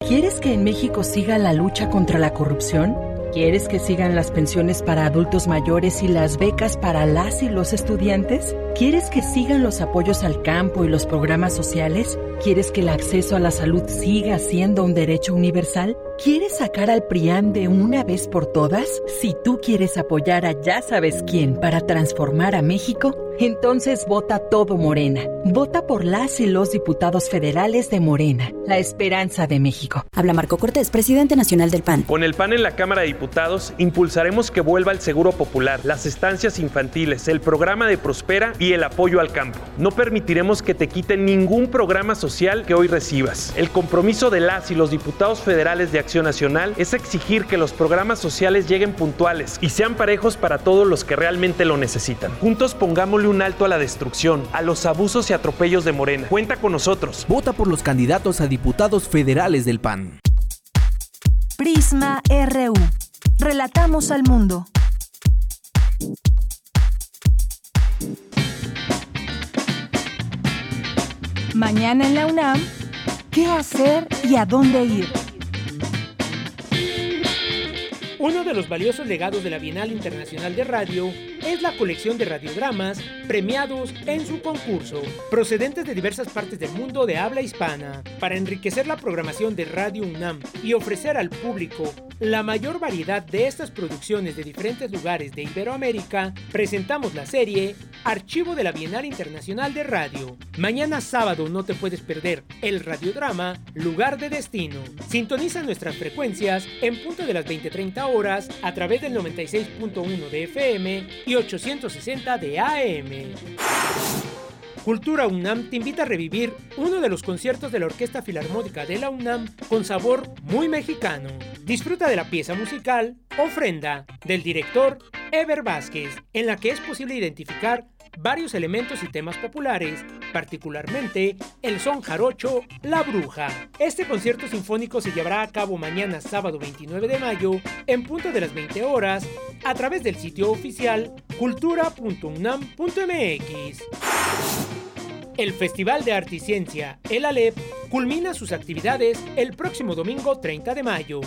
¿Quieres que en México siga la lucha contra la corrupción? ¿Quieres que sigan las pensiones para adultos mayores y las becas para las y los estudiantes? ¿Quieres que sigan los apoyos al campo y los programas sociales? ¿Quieres que el acceso a la salud siga siendo un derecho universal? ¿Quieres sacar al PRIAN de una vez por todas? Si tú quieres apoyar a ya sabes quién para transformar a México, entonces vota todo Morena. Vota por las y los diputados federales de Morena, la esperanza de México. Habla Marco Cortés, presidente nacional del PAN. Con el PAN en la Cámara de Diputados, impulsaremos que vuelva el seguro popular, las estancias infantiles, el programa de Prospera y el apoyo al campo. No permitiremos que te quiten ningún programa social que hoy recibas. El compromiso de las y los diputados federales de Acción Nacional es exigir que los programas sociales lleguen puntuales y sean parejos para todos los que realmente lo necesitan. Juntos pongámosle un alto a la destrucción, a los abusos y atropellos de Morena. Cuenta con nosotros. Vota por los candidatos a diputados federales del PAN. Prisma RU. Relatamos al mundo. Mañana en la UNAM, ¿qué hacer y a dónde ir? Uno de los valiosos legados de la Bienal Internacional de Radio es la colección de radiodramas premiados en su concurso, procedentes de diversas partes del mundo de habla hispana, para enriquecer la programación de Radio UNAM y ofrecer al público la mayor variedad de estas producciones de diferentes lugares de Iberoamérica, presentamos la serie Archivo de la Bienal Internacional de Radio. Mañana sábado no te puedes perder el radiodrama Lugar de Destino. Sintoniza nuestras frecuencias en punto de las 20:30 horas a través del 96.1 de FM y 860 de AM. Cultura UNAM te invita a revivir uno de los conciertos de la Orquesta Filarmónica de la UNAM con sabor muy mexicano. Disfruta de la pieza musical Ofrenda del director Ever Vázquez, en la que es posible identificar varios elementos y temas populares, particularmente el son jarocho La Bruja. Este concierto sinfónico se llevará a cabo mañana sábado 29 de mayo en punto de las 20 horas a través del sitio oficial cultura.unam.mx. El Festival de Arte y Ciencia, el ALEP, culmina sus actividades el próximo domingo 30 de mayo.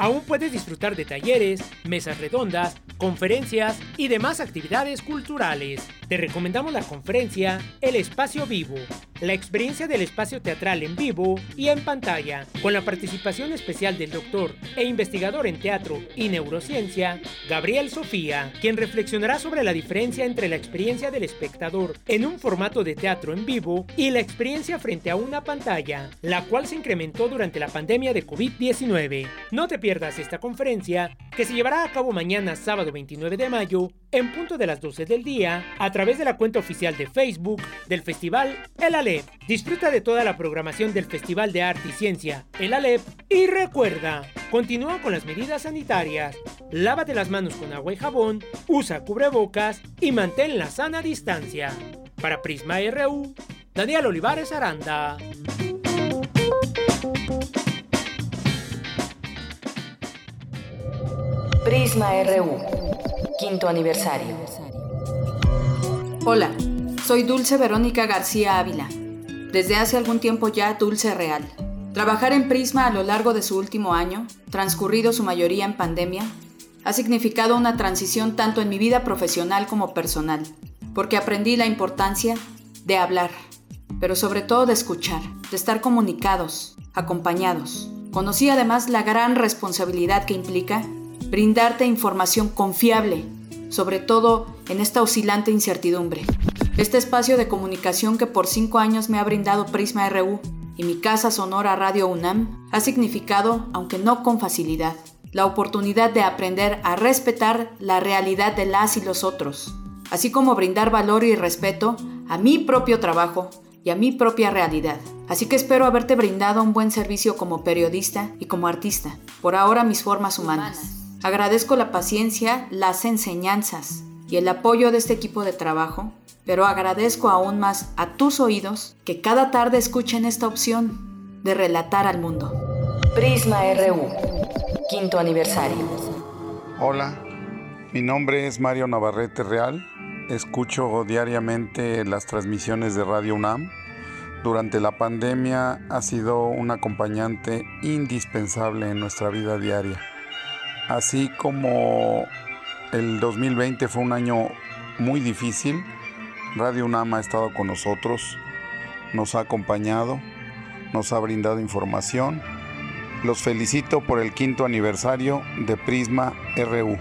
Aún puedes disfrutar de talleres, mesas redondas, conferencias y demás actividades culturales. Te recomendamos la conferencia El Espacio Vivo, la experiencia del espacio teatral en vivo y en pantalla, con la participación especial del doctor e investigador en teatro y neurociencia, Gabriel Sofía, quien reflexionará sobre la diferencia entre la experiencia del espectador en un formato de teatro en vivo y la experiencia frente a una pantalla, la cual se incrementó durante la pandemia de COVID-19. No te esta conferencia, que se llevará a cabo mañana sábado 29 de mayo, en punto de las 12 del día, a través de la cuenta oficial de Facebook del Festival El Alep. Disfruta de toda la programación del Festival de Arte y Ciencia El Alep y recuerda, continúa con las medidas sanitarias. Lávate las manos con agua y jabón, usa cubrebocas y mantén la sana distancia. Para Prisma RU, Daniel Olivares Aranda. Prisma RU, quinto aniversario. Hola, soy Dulce Verónica García Ávila. Desde hace algún tiempo ya Dulce Real. Trabajar en Prisma a lo largo de su último año, transcurrido su mayoría en pandemia, ha significado una transición tanto en mi vida profesional como personal, porque aprendí la importancia de hablar, pero sobre todo de escuchar, de estar comunicados, acompañados. Conocí además la gran responsabilidad que implica brindarte información confiable, sobre todo en esta oscilante incertidumbre. Este espacio de comunicación que por cinco años me ha brindado Prisma RU y mi casa sonora Radio UNAM ha significado, aunque no con facilidad, la oportunidad de aprender a respetar la realidad de las y los otros, así como brindar valor y respeto a mi propio trabajo y a mi propia realidad. Así que espero haberte brindado un buen servicio como periodista y como artista. Por ahora mis formas humanas. Agradezco la paciencia, las enseñanzas y el apoyo de este equipo de trabajo, pero agradezco aún más a tus oídos que cada tarde escuchen esta opción de relatar al mundo. Prisma RU, quinto aniversario. Hola, mi nombre es Mario Navarrete Real. Escucho diariamente las transmisiones de Radio UNAM. Durante la pandemia ha sido un acompañante indispensable en nuestra vida diaria. Así como el 2020 fue un año muy difícil, Radio UNAM ha estado con nosotros, nos ha acompañado, nos ha brindado información. Los felicito por el quinto aniversario de Prisma RU.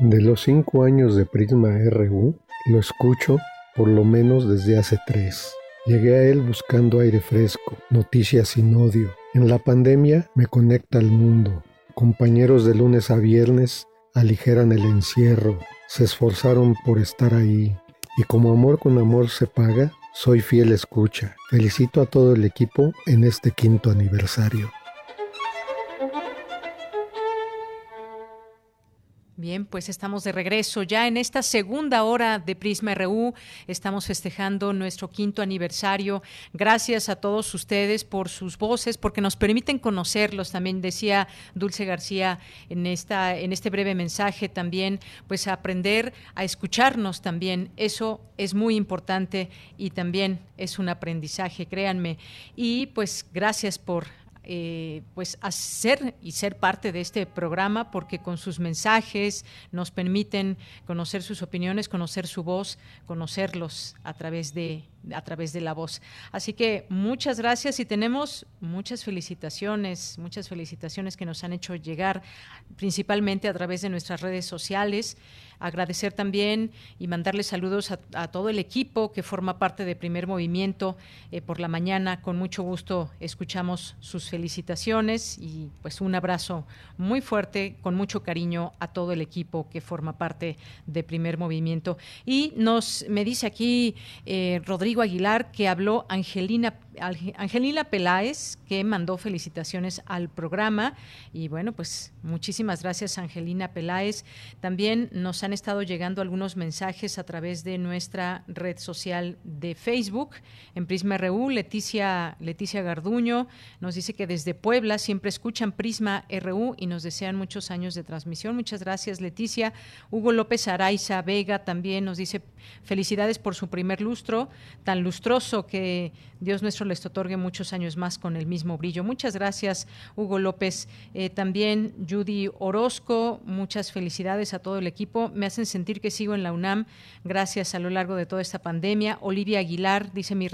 De los cinco años de Prisma RU, lo escucho por lo menos desde hace tres. Llegué a él buscando aire fresco, noticias sin odio. En la pandemia me conecta al mundo. Compañeros de lunes a viernes aligeran el encierro, se esforzaron por estar ahí. Y como amor con amor se paga, soy fiel escucha. Felicito a todo el equipo en este quinto aniversario. Bien, pues estamos de regreso ya en esta segunda hora de Prisma RU. Estamos festejando nuestro quinto aniversario. Gracias a todos ustedes por sus voces, porque nos permiten conocerlos. También decía Dulce García en esta en este breve mensaje también, pues aprender a escucharnos también. Eso es muy importante y también es un aprendizaje, créanme. Y pues gracias por eh, pues hacer y ser parte de este programa porque con sus mensajes nos permiten conocer sus opiniones, conocer su voz, conocerlos a través de a través de la voz. Así que muchas gracias y tenemos muchas felicitaciones, muchas felicitaciones que nos han hecho llegar principalmente a través de nuestras redes sociales. Agradecer también y mandarle saludos a, todo el equipo que forma parte de Primer Movimiento eh, por la mañana. Con mucho gusto escuchamos sus felicitaciones y pues un abrazo muy fuerte, con mucho cariño a todo el equipo que forma parte de Primer Movimiento. Y nos me dice aquí eh, Rodrigo Aguilar que habló Angelina Angelina Peláez, que mandó felicitaciones al programa. Y bueno, pues muchísimas gracias, Angelina Peláez. También nos han estado llegando algunos mensajes a través de nuestra red social de Facebook, en Prisma RU. Leticia, Leticia Garduño nos dice que desde Puebla siempre escuchan Prisma RU y nos desean muchos años de transmisión. Muchas gracias, Leticia. Hugo López Araiza Vega también nos dice felicidades por su primer lustro, tan lustroso que Dios nuestro les otorgue muchos años más con el mismo brillo. Muchas gracias, Hugo López. Eh, también Judy Orozco, muchas felicidades a todo el equipo. Me hacen sentir que sigo en la UNAM gracias a lo largo de toda esta pandemia. Olivia Aguilar dice mi,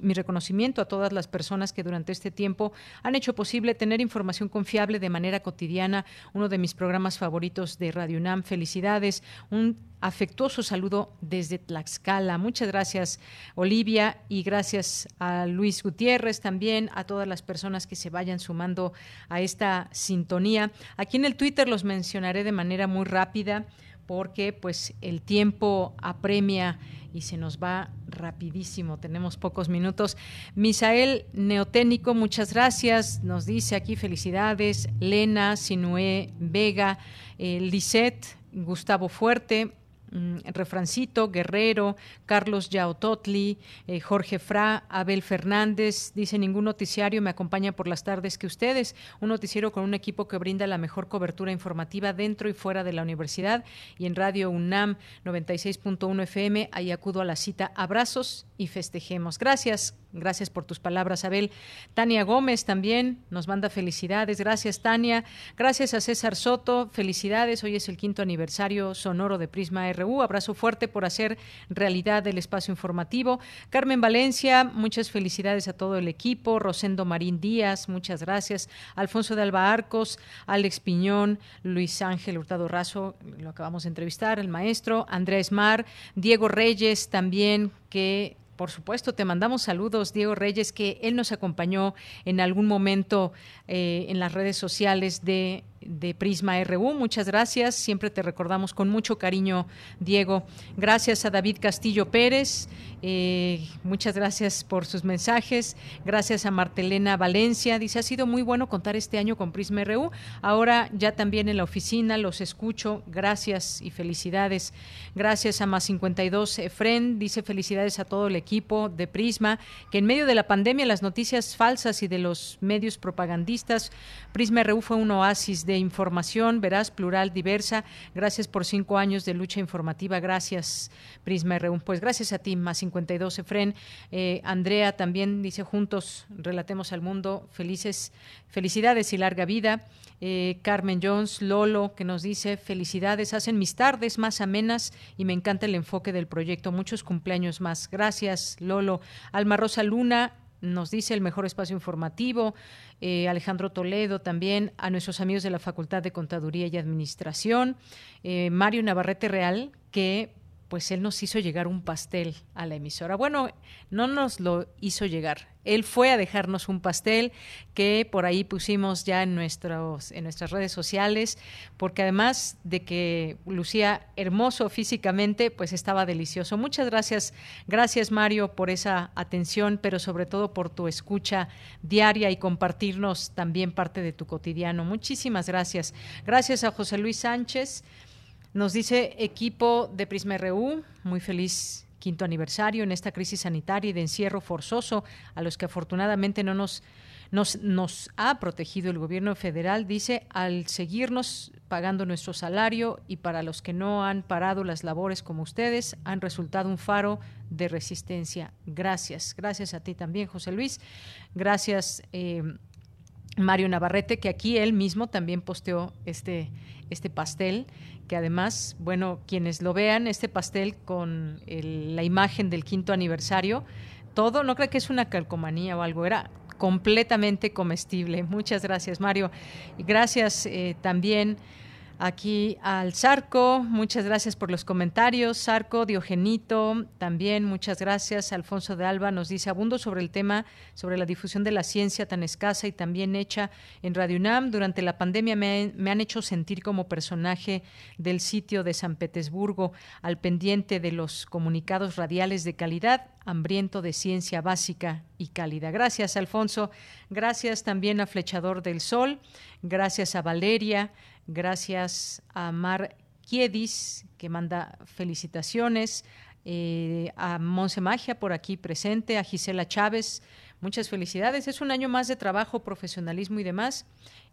mi reconocimiento a todas las personas que durante este tiempo han hecho posible tener información confiable de manera cotidiana. Uno de mis programas favoritos de Radio UNAM. Felicidades. Un afectuoso saludo desde Tlaxcala. Muchas gracias, Olivia, y gracias a Luis Gutiérrez también, a todas las personas que se vayan sumando a esta sintonía. Aquí en el Twitter los mencionaré de manera muy rápida porque pues el tiempo apremia y se nos va rapidísimo, tenemos pocos minutos. Misael Neoténico, muchas gracias, nos dice aquí felicidades, Lena, Sinué Vega, eh, Lisette, Gustavo Fuerte, Mm, Refrancito, Guerrero, Carlos Yaototli, eh, Jorge Fra, Abel Fernández, dice ningún noticiario me acompaña por las tardes que ustedes, un noticiero con un equipo que brinda la mejor cobertura informativa dentro y fuera de la universidad. Y en Radio UNAM 96.1 FM, ahí acudo a la cita. Abrazos y festejemos. Gracias, gracias por tus palabras, Abel. Tania Gómez también nos manda felicidades. Gracias, Tania. Gracias a César Soto, felicidades. Hoy es el quinto aniversario sonoro de Prisma RU. Abrazo fuerte por hacer realidad el espacio informativo. Carmen Valencia, muchas felicidades a todo el equipo. Rosendo Marín Díaz, muchas gracias. Alfonso de Alba Arcos, Alex Piñón, Luis Ángel Hurtado Razo, lo acabamos de entrevistar, el maestro, Andrés Mar, Diego Reyes también, que por supuesto, te mandamos saludos, Diego Reyes, que él nos acompañó en algún momento eh, en las redes sociales de de Prisma RU. Muchas gracias. Siempre te recordamos con mucho cariño, Diego. Gracias a David Castillo Pérez. Eh, muchas gracias por sus mensajes. Gracias a Martelena Valencia. Dice, ha sido muy bueno contar este año con Prisma RU. Ahora ya también en la oficina los escucho. Gracias y felicidades. Gracias a Más 52 Efren. Dice, felicidades a todo el equipo de Prisma, que en medio de la pandemia, las noticias falsas y de los medios propagandistas, Prisma RU fue un oasis de información veraz, plural, diversa. Gracias por cinco años de lucha informativa. Gracias, Prisma RU. Pues gracias a ti, Más 52 Efren. Eh, Andrea también dice juntos, relatemos al mundo, felices, felicidades y larga vida. Eh, Carmen Jones, Lolo, que nos dice felicidades, hacen mis tardes más amenas y me encanta el enfoque del proyecto. Muchos cumpleaños más. Gracias, Lolo. Alma Rosa Luna, nos dice el mejor espacio informativo. Eh, Alejandro Toledo también, a nuestros amigos de la Facultad de Contaduría y Administración. Mario Navarrete Real, que pues él nos hizo llegar un pastel a la emisora. Bueno, no nos lo hizo llegar. Él fue a dejarnos un pastel que por ahí pusimos ya en, nuestros, en nuestras redes sociales, porque además de que lucía hermoso físicamente, pues estaba delicioso. Muchas gracias, gracias Mario por esa atención, pero sobre todo por tu escucha diaria y compartirnos también parte de tu cotidiano. Muchísimas gracias. Gracias a José Luis Sánchez nos dice equipo de Prisma RU, muy feliz quinto aniversario en esta crisis sanitaria y de encierro forzoso a los que afortunadamente no nos, nos, ha protegido el gobierno federal, dice, al seguirnos pagando nuestro salario y para los que no han parado las labores como ustedes, han resultado un faro de resistencia. Gracias. Gracias a ti también, José Luis. Gracias. Eh, Mario Navarrete, que aquí él mismo también posteó este, este pastel que además, bueno, quienes lo vean, este pastel con la imagen del quinto aniversario, todo, no creo que es una calcomanía o algo, era completamente comestible. Muchas gracias, Mario. Y gracias eh, también aquí al Sarco. Muchas gracias por los comentarios. Sarco, Diogenito, también muchas gracias. Alfonso de Alba nos dice abundo sobre el tema, sobre la difusión de la ciencia tan escasa y también hecha en Radio UNAM. Durante la pandemia me, me han hecho sentir como personaje del sitio de San Petersburgo, al pendiente de los comunicados radiales de calidad hambriento de ciencia básica y cálida. Gracias, Alfonso. Gracias también a Flechador del Sol. Gracias a Valeria. Gracias a Mar Kiedis, que manda felicitaciones. Eh, a Monse Magia por aquí presente, a Gisela Chávez. Muchas felicidades. Es un año más de trabajo, profesionalismo y demás.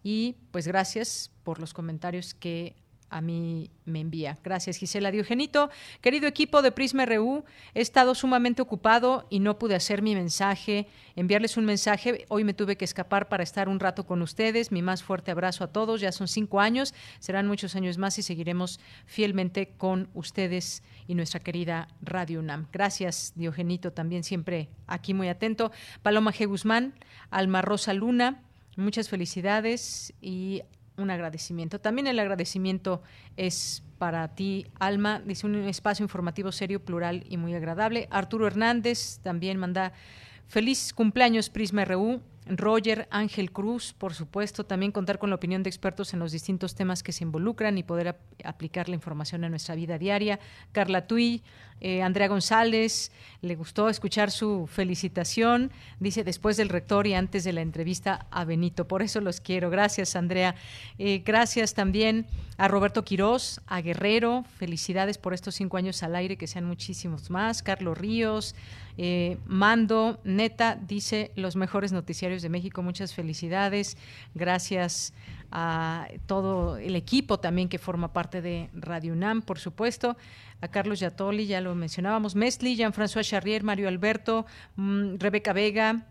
Y pues gracias por los comentarios que a mí me envía. Gracias, Gisela Diogenito. Querido equipo de Prisma RU, he estado sumamente ocupado y no pude hacer mi mensaje, enviarles un mensaje. Hoy me tuve que escapar para estar un rato con ustedes. Mi más fuerte abrazo a todos. Ya son cinco años, serán muchos años más y seguiremos fielmente con ustedes y nuestra querida Radio UNAM. Gracias, Diogenito, también siempre aquí muy atento. Paloma G. Guzmán, Alma Rosa Luna. Muchas felicidades y un agradecimiento. También el agradecimiento es para ti, Alma. Dice un espacio informativo serio, plural y muy agradable. Arturo Hernández también manda feliz cumpleaños Prisma RU. Roger Ángel Cruz, por supuesto, también contar con la opinión de expertos en los distintos temas que se involucran y poder aplicar la información a nuestra vida diaria. Carla Tui, eh, Andrea González, le gustó escuchar su felicitación, dice después del rector y antes de la entrevista a Benito. Por eso los quiero. Gracias, Andrea. Eh, gracias también a Roberto Quirós, a Guerrero. Felicidades por estos cinco años al aire, que sean muchísimos más. Carlos Ríos, eh, Mando, neta, dice los mejores noticiarios de México. Muchas felicidades. Gracias a todo el equipo también que forma parte de Radio UNAM, por supuesto. A Carlos Yatoli, ya lo mencionábamos. Mesli, Jean-François Charrier, Mario Alberto, mm, Rebeca Vega,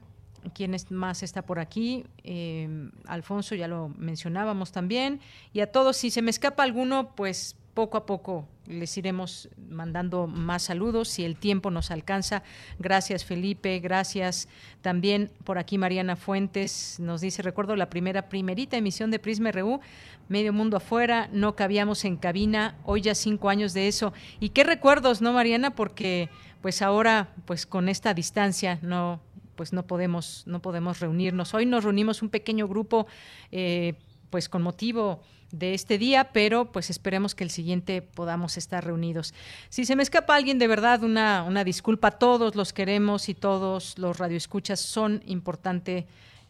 ¿Quién más está por aquí? Eh, Alfonso, ya lo mencionábamos también. Y a todos, si se me escapa alguno, pues poco a poco les iremos mandando más saludos si el tiempo nos alcanza. Gracias Felipe, gracias también por aquí Mariana Fuentes nos dice, recuerdo la primera primerita emisión de Prisma RU, medio mundo afuera, no cabíamos en cabina, hoy ya cinco años de eso. Y qué recuerdos, ¿no Mariana? Porque pues ahora pues con esta distancia no pues no podemos no podemos reunirnos. Hoy nos reunimos un pequeño grupo eh, pues con motivo de este día, pero pues esperemos que el siguiente podamos estar reunidos. Si se me escapa alguien, de verdad, una, una disculpa. Todos los queremos y todos los radioescuchas son importante,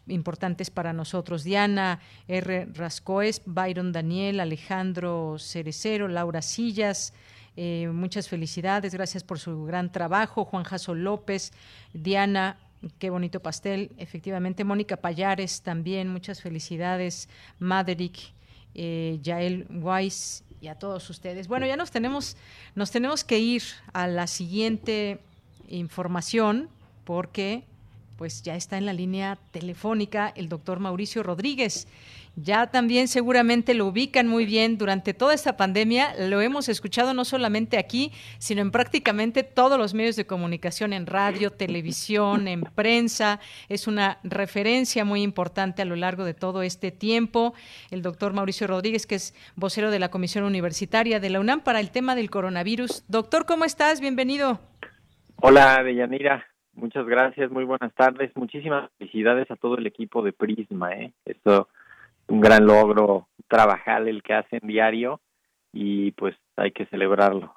importantes para nosotros. Diana R. Rascoes, Byron Daniel, Alejandro Cerecero, Laura Sillas, eh, muchas felicidades, gracias por su gran trabajo. Juan Jaso López, Diana, qué bonito pastel. Efectivamente, Mónica Payares también, muchas felicidades. Maderick, eh, Yael Weiss y a todos ustedes. Bueno, ya nos tenemos, nos tenemos que ir a la siguiente información porque pues ya está en la línea telefónica el doctor Mauricio Rodríguez. Ya también seguramente lo ubican muy bien durante toda esta pandemia. Lo hemos escuchado no solamente aquí, sino en prácticamente todos los medios de comunicación, en radio, televisión, en prensa. Es una referencia muy importante a lo largo de todo este tiempo. El doctor Mauricio Rodríguez, que es vocero de la Comisión Universitaria de la UNAM para el tema del coronavirus. Doctor, ¿cómo estás? Bienvenido. Hola, Deyanira. Muchas gracias, muy buenas tardes. Muchísimas felicidades a todo el equipo de Prisma. ¿eh? Esto un gran logro trabajar el que hacen diario y pues hay que celebrarlo.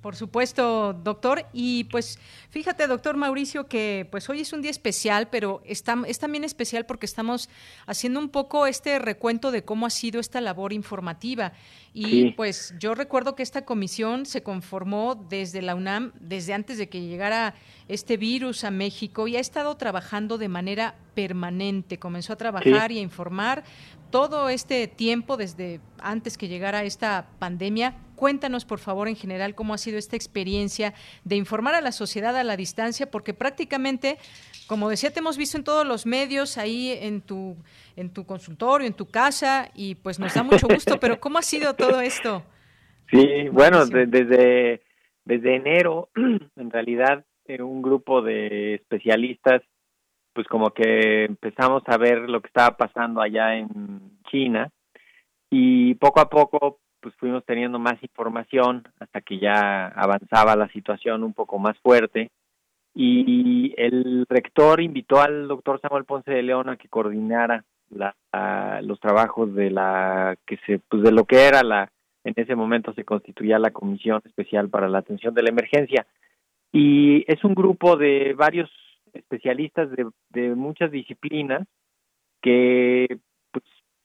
Por supuesto, doctor. Y pues fíjate, doctor Mauricio, que pues hoy es un día especial, pero está, es también especial porque estamos haciendo un poco este recuento de cómo ha sido esta labor informativa. Y pues yo recuerdo que esta comisión se conformó desde la UNAM, desde antes de que llegara este virus a México, y ha estado trabajando de manera permanente. Comenzó a trabajar y a informar todo este tiempo desde antes que llegara esta pandemia Cuéntanos, por favor, en general, cómo ha sido esta experiencia de informar a la sociedad a la distancia, porque prácticamente, como decía, te hemos visto en todos los medios, ahí en tu, en tu consultorio, en tu casa, y pues nos da mucho gusto, pero ¿cómo ha sido todo esto? Sí, bueno, desde, desde enero, en realidad, eh, un grupo de especialistas, pues como que empezamos a ver lo que estaba pasando allá en China, y poco a poco pues fuimos teniendo más información hasta que ya avanzaba la situación un poco más fuerte. Y el rector invitó al doctor Samuel Ponce de León a que coordinara la, los trabajos de la que se pues de lo que era la en ese momento se constituía la comisión especial para la atención de la emergencia. Y es un grupo de varios especialistas de, de muchas disciplinas que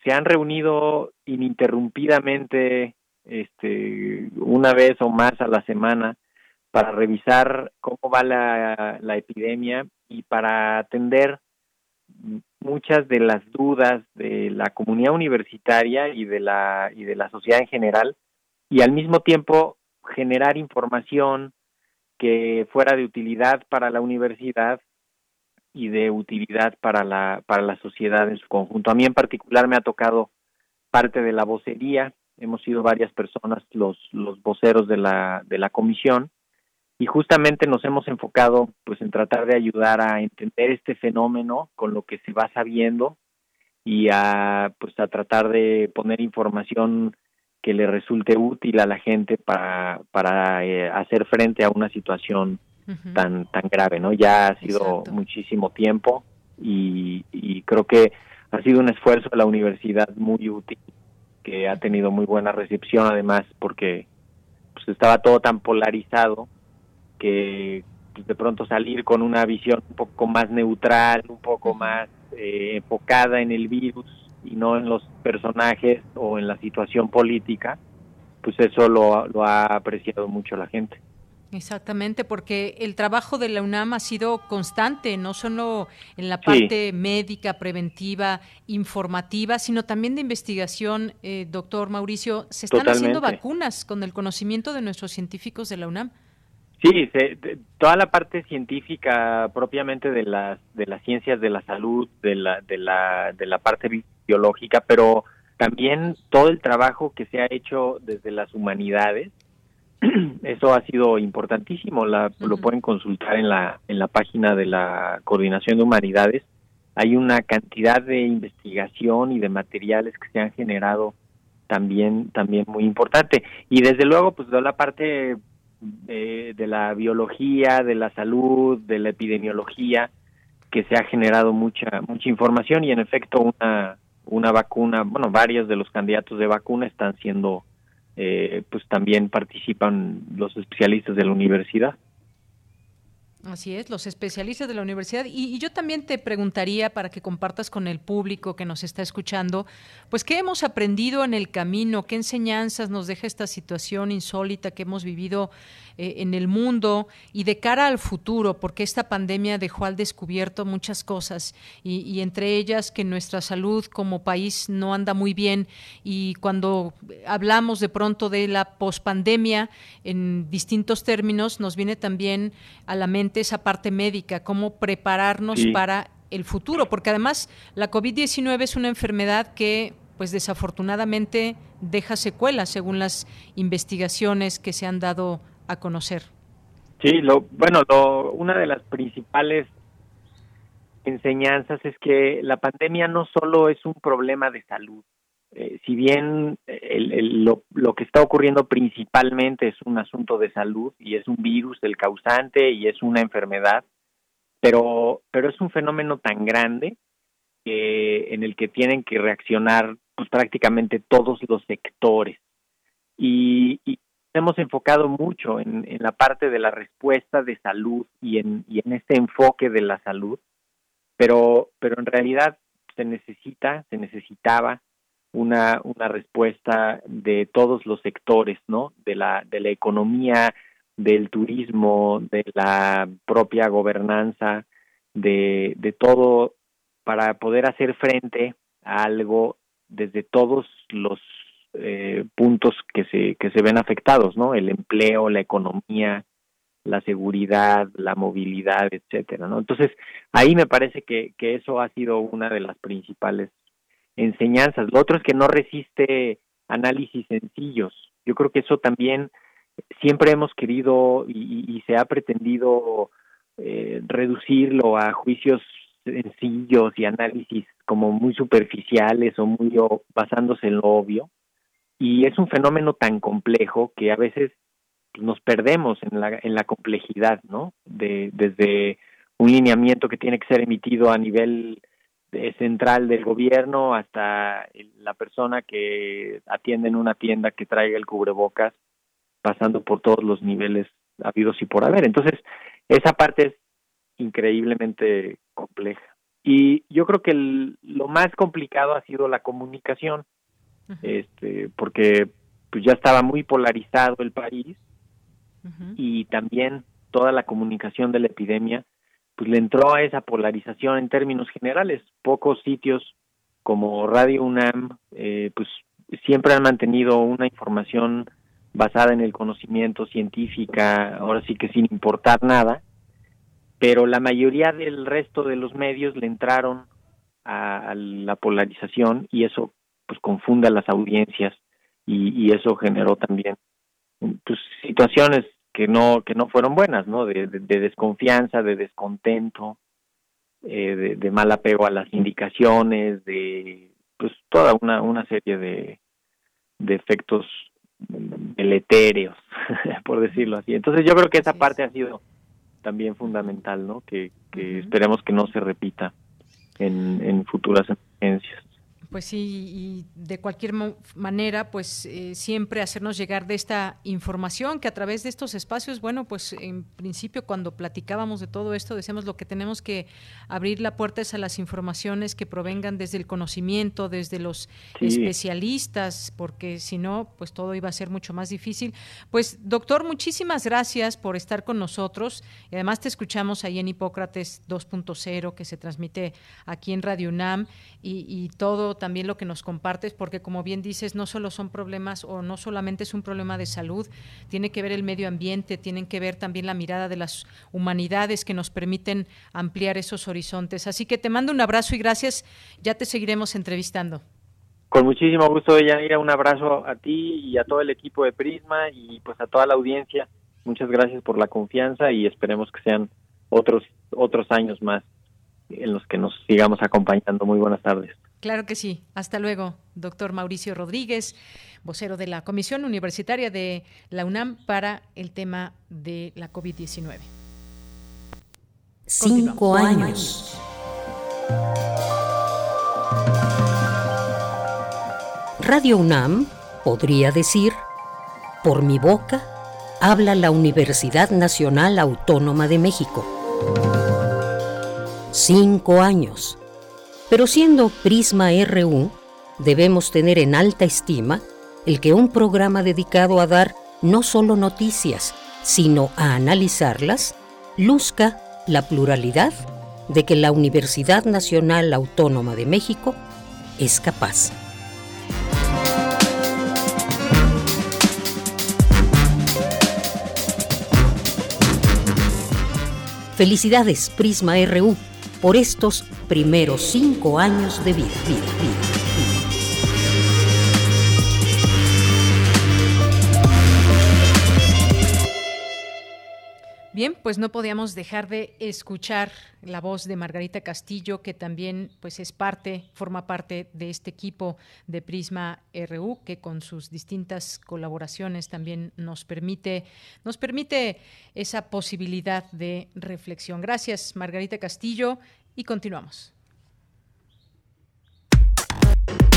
se han reunido ininterrumpidamente este, una vez o más a la semana para revisar cómo va la, la epidemia y para atender muchas de las dudas de la comunidad universitaria y de la y de la sociedad en general y al mismo tiempo generar información que fuera de utilidad para la universidad y de utilidad para la, para la sociedad en su conjunto. A mí en particular me ha tocado parte de la vocería, hemos sido varias personas los, los voceros de la, de la comisión y justamente nos hemos enfocado pues en tratar de ayudar a entender este fenómeno con lo que se va sabiendo y a pues a tratar de poner información que le resulte útil a la gente para, para eh, hacer frente a una situación tan tan grave, ¿no? Ya ha sido muchísimo tiempo y, y creo que ha sido un esfuerzo de la universidad muy útil que ha tenido muy buena recepción además porque pues estaba todo tan polarizado que pues, de pronto salir con una visión un poco más neutral, un poco más eh, enfocada en el virus y no en los personajes o en la situación política, pues eso lo, lo ha apreciado mucho la gente. Exactamente, porque el trabajo de la UNAM ha sido constante, no solo en la parte médica, preventiva, informativa, sino también de investigación. Eh, doctor Mauricio, ¿se están haciendo vacunas con el conocimiento de nuestros científicos de la UNAM? Sí, toda la parte científica propiamente de las de las ciencias de la salud, de la de la de la parte biológica, pero también todo el trabajo que se ha hecho desde las humanidades eso ha sido importantísimo, la, lo pueden consultar en la, en la página de la Coordinación de Humanidades. Hay una cantidad de investigación y de materiales que se han generado también, también muy importante. Y desde luego, pues toda la parte de, de la biología, de la salud, de la epidemiología, que se ha generado mucha, mucha información y en efecto una, una vacuna, bueno, varios de los candidatos de vacuna están siendo, eh, pues también participan los especialistas de la universidad. Así es, los especialistas de la universidad. Y, yo también te preguntaría para que compartas con el público que nos está escuchando, pues qué hemos aprendido en el camino, qué enseñanzas nos deja esta situación insólita que hemos vivido eh, en el mundo y de cara al futuro, porque esta pandemia dejó al descubierto muchas cosas y, entre ellas que nuestra salud como país no anda muy bien. Y cuando hablamos de pronto de la pospandemia en distintos términos nos viene también a la mente esa parte médica, cómo prepararnos para el futuro, porque además la COVID-19 es una enfermedad que pues desafortunadamente deja secuelas según las investigaciones que se han dado a conocer. Sí, lo, bueno, lo, una de las principales enseñanzas es que la pandemia no solo es un problema de salud, eh, si bien lo, lo, que está ocurriendo principalmente es un asunto de salud y es un virus el causante y es una enfermedad, pero, pero es un fenómeno tan grande que, en el que tienen que reaccionar pues, prácticamente todos los sectores. Y, y hemos enfocado mucho en, en, la parte de la respuesta de salud y en, y en este enfoque de la salud, pero, pero en realidad se necesita, se necesitaba una, una respuesta de todos los sectores, ¿no? De la, de la economía, del turismo, de la propia gobernanza, de, de todo para poder hacer frente a algo desde todos los eh, puntos que se, que se ven afectados, ¿no? El empleo, la economía, la seguridad, la movilidad, etcétera, ¿no? Entonces, ahí me parece que, que eso ha sido una de las principales enseñanzas. Lo otro es que no resiste análisis sencillos. Yo creo que eso también siempre hemos querido y, se ha pretendido eh, reducirlo a juicios sencillos y análisis como muy superficiales o muy basándose en lo obvio. Y es un fenómeno tan complejo que a veces nos perdemos en la, en la complejidad, ¿no? De, desde un lineamiento que tiene que ser emitido a nivel central del gobierno hasta la persona que atiende en una tienda que traiga el cubrebocas, pasando por todos los niveles habidos y por haber. Entonces, esa parte es increíblemente compleja. Y yo creo que lo más complicado ha sido la comunicación, este, porque pues ya estaba muy polarizado el país y también toda la comunicación de la epidemia pues le entró a esa polarización en términos generales. Pocos sitios como Radio UNAM, eh, pues siempre han mantenido una información basada en el conocimiento científica, ahora sí que sin importar nada, pero la mayoría del resto de los medios le entraron a, la polarización y eso pues confunde a las audiencias y, y eso generó también pues situaciones que no que no fueron buenas no de, desconfianza de descontento eh, de, mal apego a las indicaciones de pues toda una una serie de de efectos deletéreos por decirlo así. Entonces yo creo que esa parte ha sido también fundamental no que, que esperemos que no se repita en, en futuras emergencias pues sí, y de cualquier manera, pues eh, siempre hacernos llegar de esta información que a través de estos espacios, bueno, pues en principio cuando platicábamos de todo esto, decíamos lo que tenemos que abrir la puerta es a las informaciones que provengan desde el conocimiento, desde los especialistas, porque si no, pues todo iba a ser mucho más difícil. Pues doctor, muchísimas gracias por estar con nosotros. Y además te escuchamos ahí en Hipócrates 2.0 que se transmite aquí en Radio UNAM y, y todo también lo que nos compartes, porque como bien dices, no solo son problemas o no solamente es un problema de salud, tiene que ver el medio ambiente, tienen que ver también la mirada de las humanidades que nos permiten ampliar esos horizontes. Así que te mando un abrazo y gracias, ya te seguiremos entrevistando. Con muchísimo gusto, Yanira, un abrazo a ti y a todo el equipo de Prisma y pues a toda la audiencia. Muchas gracias por la confianza y esperemos que sean otros otros años más en los que nos sigamos acompañando. Muy buenas tardes. Claro que sí. Hasta luego, doctor Mauricio Rodríguez, vocero de la Comisión Universitaria de la UNAM para el tema de la COVID-19. Cinco años. Radio UNAM podría decir, por mi boca, habla la Universidad Nacional Autónoma de México. Cinco años. Pero siendo Prisma RU, debemos tener en alta estima el que un programa dedicado a dar no solo noticias, sino a analizarlas, luzca la pluralidad de que la Universidad Nacional Autónoma de México es capaz. Felicidades, Prisma RU, por estos primeros cinco años de vida. vida, vida. Bien, pues no podíamos dejar de escuchar la voz de Margarita Castillo, que también pues es parte, forma parte de este equipo de Prisma RU, que con sus distintas colaboraciones también nos permite, nos permite esa posibilidad de reflexión. Gracias, Margarita Castillo, y continuamos.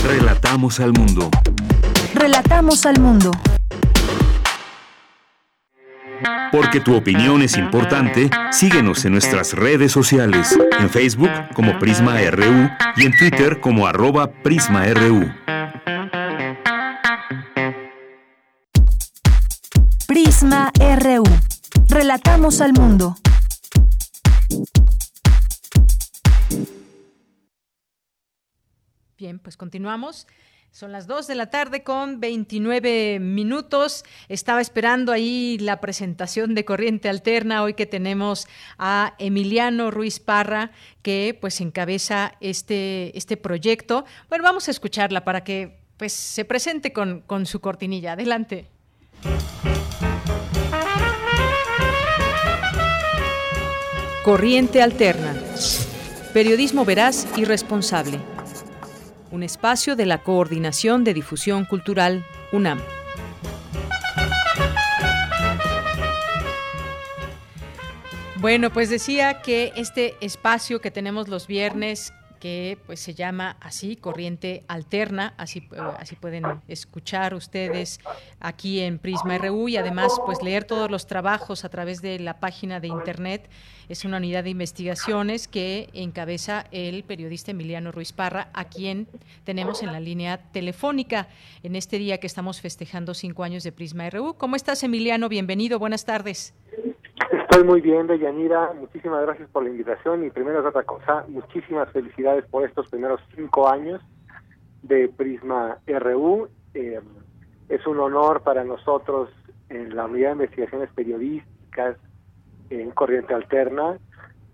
Relatamos al mundo. Relatamos al mundo. Porque tu opinión es importante, síguenos en nuestras redes sociales, en Facebook como Prisma RU y en Twitter como arroba PrismaRU. Prisma RU. Relatamos al mundo. Bien, pues continuamos. Son las 2 de la tarde con 29 minutos. Estaba esperando ahí la presentación de Corriente Alterna, hoy que tenemos a Emiliano Ruiz Parra, que pues encabeza este, este proyecto. Bueno, vamos a escucharla para que pues se presente con, con su cortinilla. Adelante. Corriente Alterna. Periodismo veraz y responsable un espacio de la Coordinación de Difusión Cultural UNAM. Bueno, pues decía que este espacio que tenemos los viernes que pues se llama así Corriente Alterna, así eh, así pueden escuchar ustedes aquí en Prisma RU y además pues leer todos los trabajos a través de la página de internet. Es una unidad de investigaciones que encabeza el periodista Emiliano Ruiz Parra, a quien tenemos en la línea telefónica en este día que estamos festejando cinco años de Prisma RU. ¿Cómo estás, Emiliano? Bienvenido, buenas tardes. Estoy muy bien, Deyanira. Muchísimas gracias por la invitación. Y primero es otra cosa, muchísimas felicidades por estos primeros cinco años de Prisma RU. Eh, es un honor para nosotros en la unidad de investigaciones periodísticas en Corriente Alterna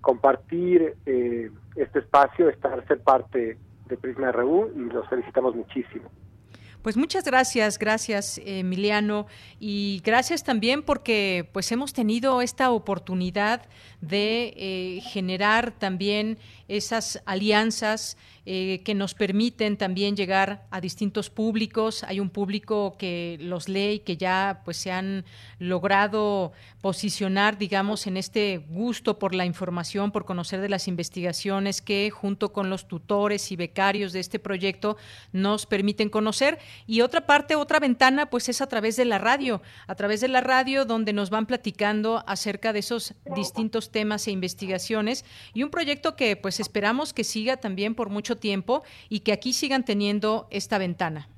compartir eh, este espacio, estar ser parte de Prisma RU y los felicitamos muchísimo. Pues muchas gracias, gracias Emiliano y gracias también porque pues hemos tenido esta oportunidad de eh, generar también esas alianzas eh, que nos permiten también llegar a distintos públicos. Hay un público que los lee y que ya pues se han logrado posicionar, digamos, en este gusto por la información, por conocer de las investigaciones que junto con los tutores y becarios de este proyecto nos permiten conocer. Y otra parte, otra ventana, pues es a través de la radio, a través de la radio donde nos van platicando acerca de esos distintos temas e investigaciones y un proyecto que pues esperamos que siga también por mucho tiempo y que aquí sigan teniendo esta ventana.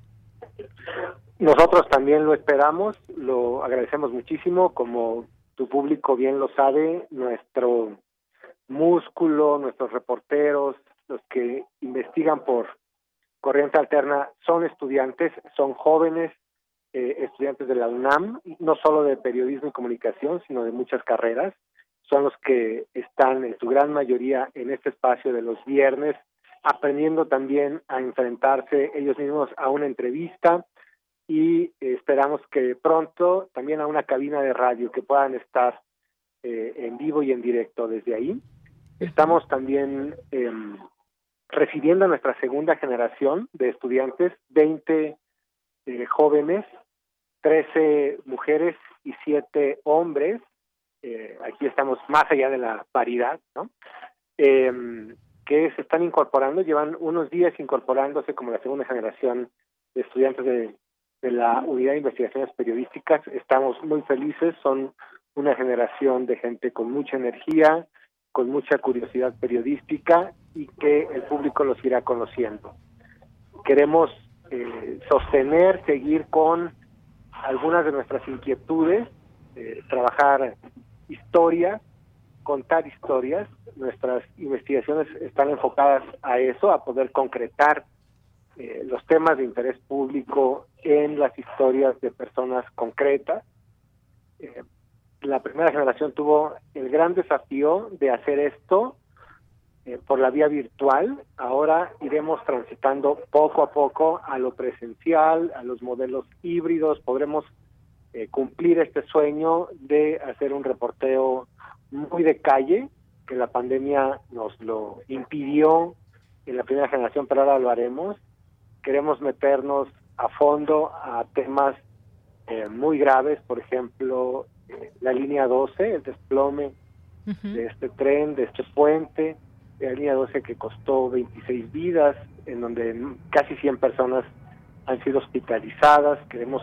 Nosotros también lo esperamos, lo agradecemos muchísimo, como tu público bien lo sabe, nuestro músculo, nuestros reporteros, los que investigan por corriente alterna son estudiantes, son jóvenes eh, estudiantes de la UNAM, no solo de periodismo y comunicación, sino de muchas carreras. Son los que están en su gran mayoría en este espacio de los viernes aprendiendo también a enfrentarse ellos mismos a una entrevista y esperamos que pronto también a una cabina de radio que puedan estar eh, en vivo y en directo desde ahí. Estamos también em, recibiendo a nuestra segunda generación de estudiantes, 20 eh, jóvenes, 13 mujeres y 7 hombres. Eh, aquí estamos más allá de la paridad, ¿no? Eh, que se están incorporando, llevan unos días incorporándose como la segunda generación estudiantes de, de la Unidad de Investigaciones Periodísticas. Estamos muy felices, son una generación de gente con mucha energía, con mucha curiosidad periodística y que el público los irá conociendo. Queremos eh, sostener, seguir con algunas de nuestras inquietudes, eh, trabajar historia, contar historias. Nuestras investigaciones están enfocadas a eso, a poder concretar eh, los temas de interés público en las historias de personas concretas. Eh, la primera generación tuvo el gran desafío de hacer esto eh, por la vía virtual. Ahora iremos transitando poco a poco a lo presencial, a los modelos híbridos. Podremos eh, cumplir este sueño de hacer un reporteo muy de calle, que la pandemia nos lo impidió en la primera generación, pero ahora lo haremos. Queremos meternos a fondo a temas eh, muy graves, por ejemplo, la línea 12, el desplome de este tren, de este puente, la línea 12 que costó 26 vidas, en donde casi 100 personas han sido hospitalizadas. Queremos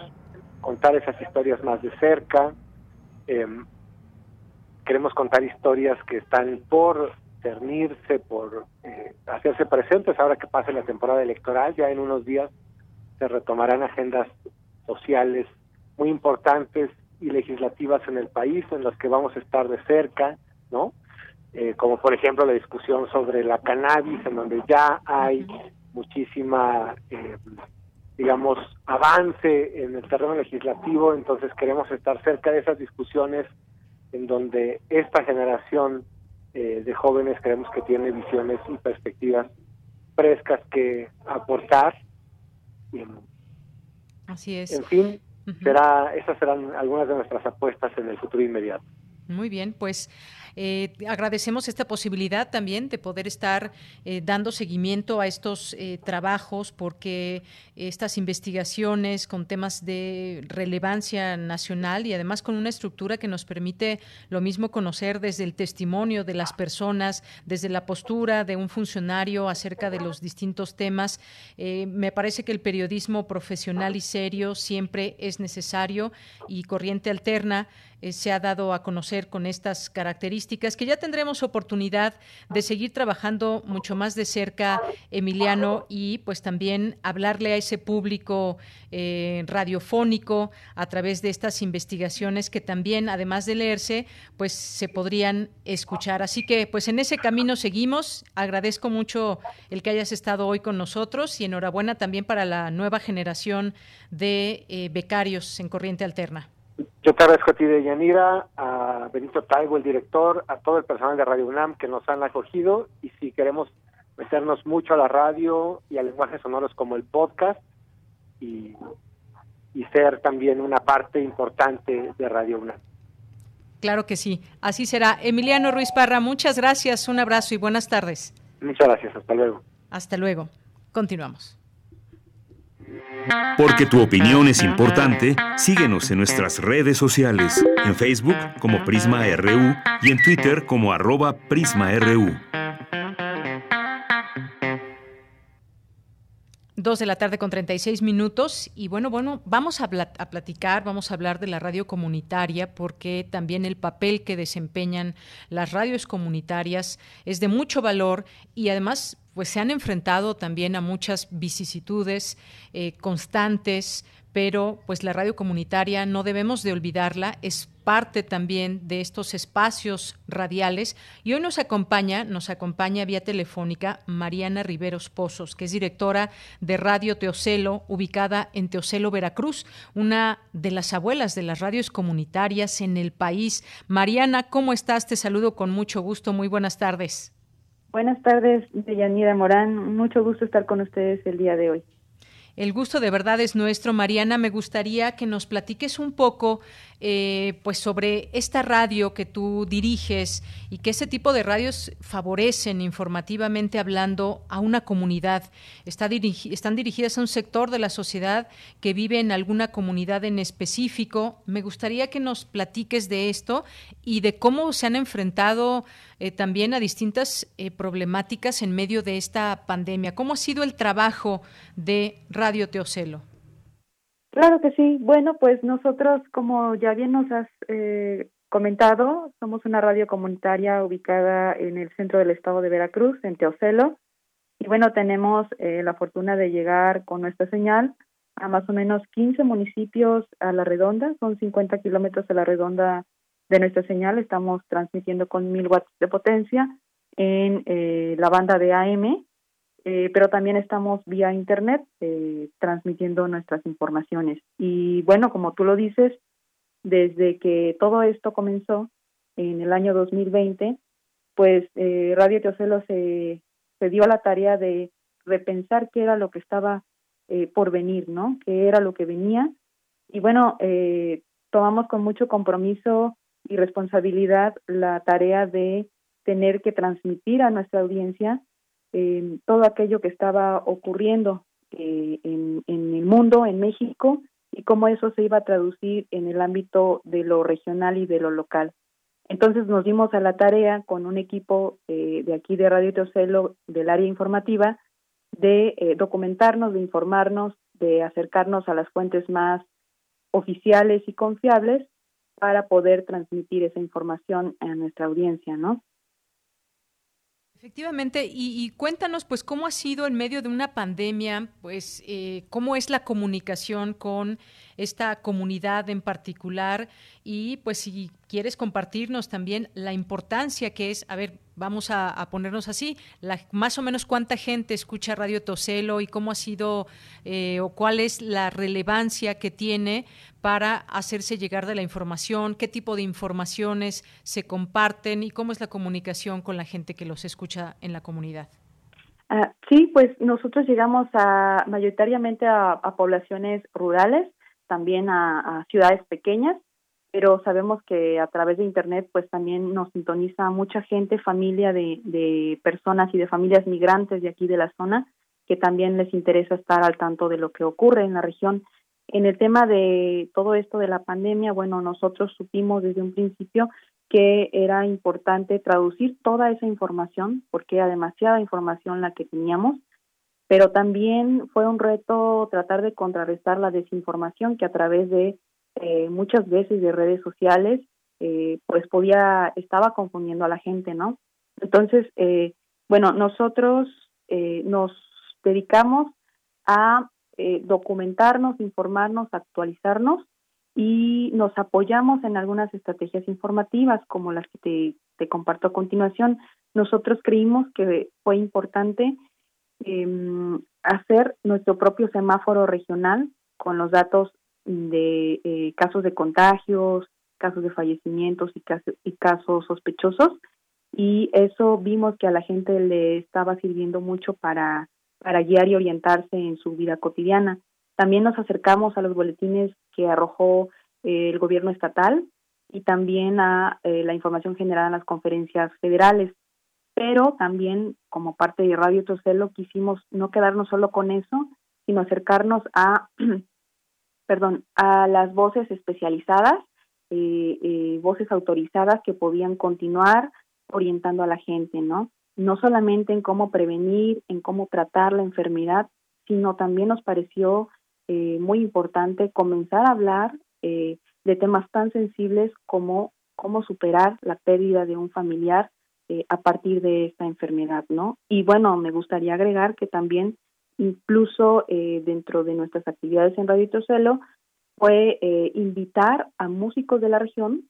contar esas historias más de cerca. Em, queremos contar historias que están por cernirse, por eh, hacerse presentes ahora que pase la temporada electoral. Ya en unos días se retomarán agendas sociales muy importantes y legislativas en el país en las que vamos a estar de cerca, ¿no? Eh, como por ejemplo la discusión sobre la cannabis, en donde ya hay muchísima, eh, digamos, avance en el terreno legislativo, entonces queremos estar cerca de esas discusiones en donde esta generación eh, de jóvenes creemos que tiene visiones y perspectivas frescas que aportar. Así es. En fin, será, esas serán algunas de nuestras apuestas en el futuro inmediato. Muy bien, pues eh, agradecemos esta posibilidad también de poder estar eh, dando seguimiento a estos eh, trabajos porque estas investigaciones con temas de relevancia nacional y además con una estructura que nos permite lo mismo conocer desde el testimonio de las personas, desde la postura de un funcionario acerca de los distintos temas. me parece que el periodismo profesional y serio siempre es necesario y Corriente Alterna se ha dado a conocer con estas características que ya tendremos oportunidad de seguir trabajando mucho más de cerca, Emiliano, y pues también hablarle a ese público eh, radiofónico a través de estas investigaciones que también, además de leerse, pues se podrían escuchar. Así que pues en ese camino seguimos. Agradezco mucho el que hayas estado hoy con nosotros y enhorabuena también para la nueva generación de eh, becarios en Corriente Alterna. Yo te agradezco a ti, de Yanira, a Benito Taigo, el director, a todo el personal de Radio UNAM que nos han acogido y si queremos meternos mucho a la radio y a lenguajes sonoros como el podcast y, y ser también una parte importante de Radio UNAM. Claro que sí, así será. Emiliano Ruiz Parra, muchas gracias, un abrazo y buenas tardes. Muchas gracias, hasta luego. Hasta luego. Continuamos. Porque tu opinión es importante, síguenos en nuestras redes sociales, en Facebook como Prisma RU y en Twitter como arroba PrismaRU. Dos de la tarde con 36 minutos y bueno, bueno, vamos a, a, platicar, vamos a hablar de la radio comunitaria porque también el papel que desempeñan las radios comunitarias es de mucho valor y además pues se han enfrentado también a muchas vicisitudes eh, constantes, pero pues la radio comunitaria no debemos de olvidarla, es parte también de estos espacios radiales y hoy nos acompaña, nos acompaña vía telefónica Mariana Riveros Pozos, que es directora de Radio Teocelo, ubicada en Teocelo, Veracruz, una de las abuelas de las radios comunitarias en el país. Mariana, ¿cómo estás? Te saludo con mucho gusto, muy buenas tardes. Buenas tardes, Deyanira Morán. Mucho gusto estar con ustedes el día de hoy. El gusto de verdad es nuestro. Mariana, me gustaría que nos platiques un poco eh, pues sobre esta radio que tú diriges y que ese tipo de radios favorecen informativamente hablando a una comunidad. Está están dirigidas a un sector de la sociedad que vive en alguna comunidad en específico. Me gustaría que nos platiques de esto y de cómo se han enfrentado eh, también a distintas eh, problemáticas en medio de esta pandemia. ¿Cómo ha sido el trabajo de Radio Teocelo? Claro que sí. Bueno, pues nosotros, como ya bien nos has eh, comentado, somos una radio comunitaria ubicada en el centro del estado de Veracruz, en Teocelo. Y bueno, tenemos eh, la fortuna de llegar con nuestra señal a más o menos 15 municipios a la redonda, son 50 kilómetros a la redonda de nuestra señal, estamos transmitiendo con 1000 watts de potencia en eh, la banda de AM eh, pero también estamos vía internet eh, transmitiendo nuestras informaciones. Y bueno, como tú lo dices, desde que todo esto comenzó en el año 2020, pues eh, Radio Teocelo se, se dio la tarea de repensar qué era lo que estaba eh, por venir, ¿no? Qué era lo que venía. Y bueno, eh, tomamos con mucho compromiso y responsabilidad la tarea de tener que transmitir a nuestra audiencia eh, todo aquello que estaba ocurriendo eh, en, el mundo, en México, y cómo eso se iba a traducir en el ámbito de lo regional y de lo local. Entonces nos dimos a la tarea con un equipo eh, de aquí de Radio Teocelo del área informativa de eh, documentarnos, de informarnos, de acercarnos a las fuentes más oficiales y confiables para poder transmitir esa información a nuestra audiencia, ¿no? Efectivamente, y, cuéntanos, pues, cómo ha sido en medio de una pandemia, pues, eh, cómo es la comunicación con esta comunidad en particular y, pues, si quieres compartirnos también la importancia que es, a ver, vamos a, ponernos así, la, más o menos cuánta gente escucha Radio Toselo y cómo ha sido eh, o cuál es la relevancia que tiene para hacerse llegar de la información, qué tipo de informaciones se comparten y cómo es la comunicación con la gente que los escucha en la comunidad. Ah, sí, pues nosotros llegamos a mayoritariamente a, poblaciones rurales, también a, ciudades pequeñas, pero sabemos que a través de internet pues también nos sintoniza mucha gente, familia de, de personas y de familias migrantes de aquí de la zona que también les interesa estar al tanto de lo que ocurre en la región. En el tema de todo esto de la pandemia, bueno, nosotros supimos desde un principio que era importante traducir toda esa información, porque era demasiada información la que teníamos, pero también fue un reto tratar de contrarrestar la desinformación que a través de eh, muchas veces de redes sociales, eh, pues podía, estaba confundiendo a la gente, ¿no? Entonces, eh, bueno, nosotros eh, nos dedicamos a eh, documentarnos, informarnos, actualizarnos y nos apoyamos en algunas estrategias informativas como las que te, te comparto a continuación. Nosotros creímos que fue importante eh, hacer nuestro propio semáforo regional con los datos de eh, casos de contagios, casos de fallecimientos y, casos, y casos sospechosos y eso vimos que a la gente le estaba sirviendo mucho para para guiar y orientarse en su vida cotidiana. También nos acercamos a los boletines que arrojó eh, el gobierno estatal y también a eh, la información generada en las conferencias federales. Pero también, como parte de Radio Trocelo, quisimos no quedarnos solo con eso, sino acercarnos a, perdón, a las voces especializadas, eh, voces autorizadas que podían continuar orientando a la gente, ¿no? no solamente en cómo prevenir, en cómo tratar la enfermedad, sino también nos pareció eh, muy importante comenzar a hablar eh, de temas tan sensibles como cómo superar la pérdida de un familiar eh, a partir de esta enfermedad, ¿no? Y bueno, me gustaría agregar que también incluso dentro de nuestras actividades en Radio Trocelo fue invitar a músicos de la región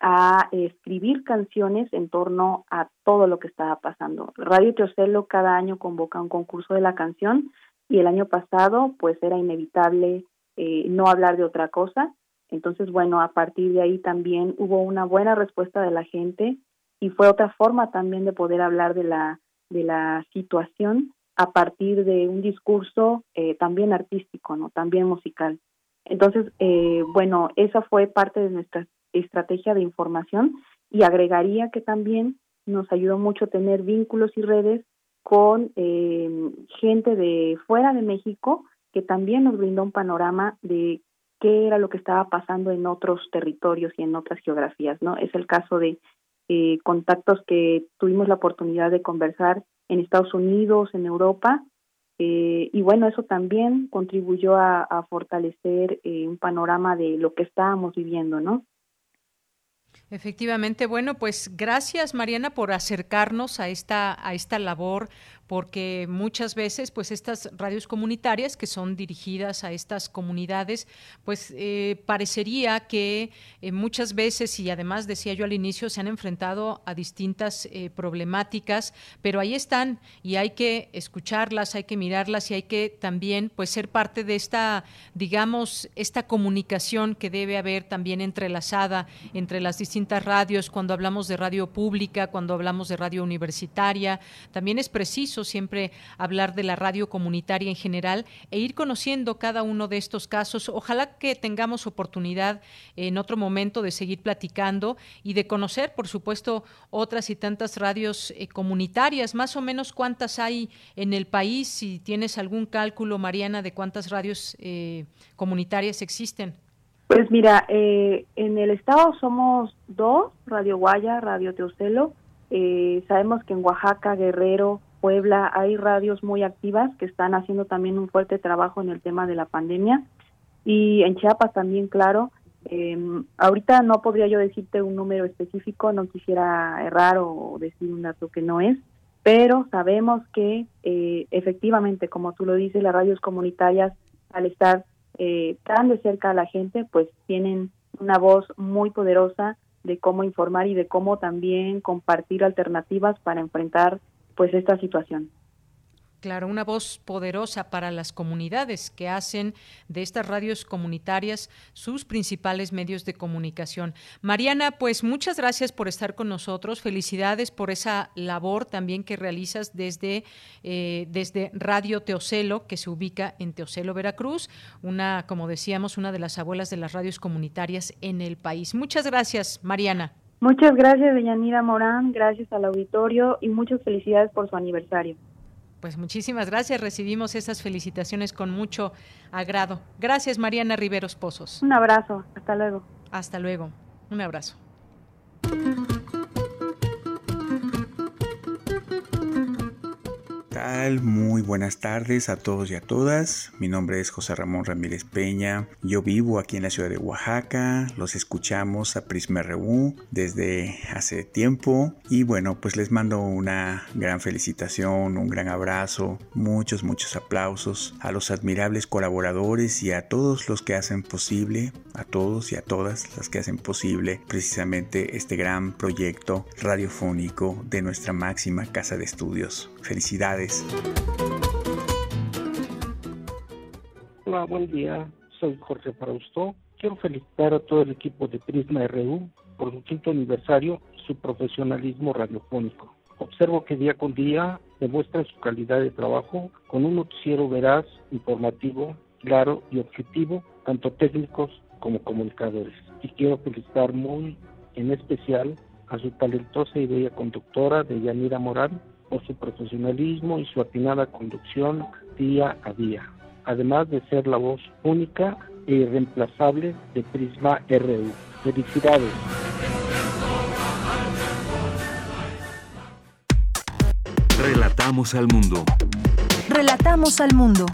a escribir canciones en torno a todo lo que estaba pasando. Radio Teocelo cada año convoca un concurso de la canción y el año pasado pues era inevitable eh, no hablar de otra cosa. Entonces, bueno, a partir de ahí también hubo una buena respuesta de la gente y fue otra forma también de poder hablar de la, de la situación a partir de un discurso eh, también artístico, ¿no? También musical. Entonces, eh, bueno, esa fue parte de nuestra estrategia de información y agregaría que también nos ayudó mucho tener vínculos y redes con eh, gente de fuera de México que también nos brindó un panorama de qué era lo que estaba pasando en otros territorios y en otras geografías, ¿no? Es el caso de eh, contactos que tuvimos la oportunidad de conversar en Estados Unidos, en Europa, eh, y bueno, eso también contribuyó a, fortalecer eh, un panorama de lo que estábamos viviendo, ¿no? Efectivamente, bueno, pues gracias Mariana por acercarnos a esta a esta labor porque muchas veces pues estas radios comunitarias que son dirigidas a estas comunidades pues eh, parecería que eh, muchas veces y además decía yo al inicio se han enfrentado a distintas eh, problemáticas pero ahí están y hay que escucharlas hay que mirarlas y hay que también pues ser parte de esta digamos esta comunicación que debe haber también entrelazada entre las distintas radios. Cuando hablamos de radio pública cuando hablamos de radio universitaria también es preciso siempre hablar de la radio comunitaria en general e ir conociendo cada uno de estos casos. Ojalá que tengamos oportunidad en otro momento de seguir platicando y de conocer, por supuesto, otras y tantas radios eh, comunitarias. Más o menos cuántas hay en el país, si tienes algún cálculo, Mariana, de cuántas radios eh, comunitarias existen. Pues mira, eh, en el estado somos dos, Radio Guaya, Radio Teocelo. sabemos que en Oaxaca, Guerrero, Puebla hay radios muy activas que están haciendo también un fuerte trabajo en el tema de la pandemia y en Chiapas también, claro. Eh, ahorita no podría yo decirte un número específico, no quisiera errar o decir un dato que no es, pero sabemos que eh, efectivamente, como tú lo dices, las radios comunitarias, al estar eh, tan de cerca a la gente, pues tienen una voz muy poderosa de cómo informar y de cómo también compartir alternativas para enfrentar pues esta situación. Claro, una voz poderosa para las comunidades que hacen de estas radios comunitarias sus principales medios de comunicación. Mariana, pues muchas gracias por estar con nosotros. Felicidades por esa labor también que realizas desde, eh, desde Radio Teocelo, que se ubica en Teocelo, Veracruz, una, como decíamos, una de las abuelas de las radios comunitarias en el país. Muchas gracias, Mariana. Muchas gracias, Deyanira Morán, gracias al auditorio y muchas felicidades por su aniversario. Pues muchísimas gracias, recibimos esas felicitaciones con mucho agrado. Gracias, Mariana Riveros Pozos. Un abrazo, hasta luego. Hasta luego, un abrazo. Muy buenas tardes a todos y a todas. Mi nombre es José Ramón Ramírez Peña. Yo vivo aquí en la ciudad de Oaxaca. Los escuchamos a Prisma RU desde hace tiempo. Y bueno, pues les mando una gran felicitación, un gran abrazo, muchos, muchos aplausos a los admirables colaboradores y a todos los que hacen posible, a todos y a todas las que hacen posible precisamente este gran proyecto radiofónico de nuestra máxima casa de estudios. Felicidades. Hola, buen día. Soy Jorge Frausto. Quiero felicitar a todo el equipo de Prisma RU por su quinto aniversario y su profesionalismo radiofónico. Observo que día con día demuestran su calidad de trabajo con un noticiero veraz, informativo, claro y objetivo, tanto técnicos como comunicadores. Y quiero felicitar muy en especial a su talentosa y bella conductora de Yanira Morán por su profesionalismo y su atinada conducción día a día, además de ser la voz única e irreemplazable de Prisma RU. Felicidades. Relatamos al mundo. Relatamos al mundo.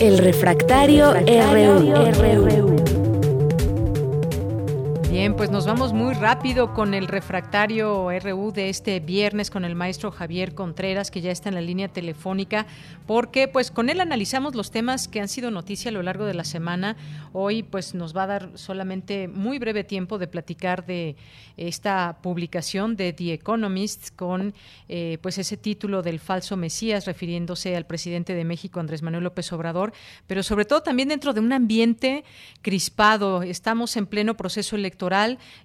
El refractario, RU. Bien, pues nos vamos muy rápido con el refractario RU de este viernes con el maestro Javier Contreras, que ya está en la línea telefónica, porque pues con él analizamos los temas que han sido noticia a lo largo de la semana. Hoy pues nos va a dar solamente muy breve tiempo de platicar de esta publicación de The Economist con eh, pues ese título del falso Mesías, refiriéndose al presidente de México, Andrés Manuel López Obrador, pero sobre todo también dentro de un ambiente crispado. Estamos en pleno proceso electoral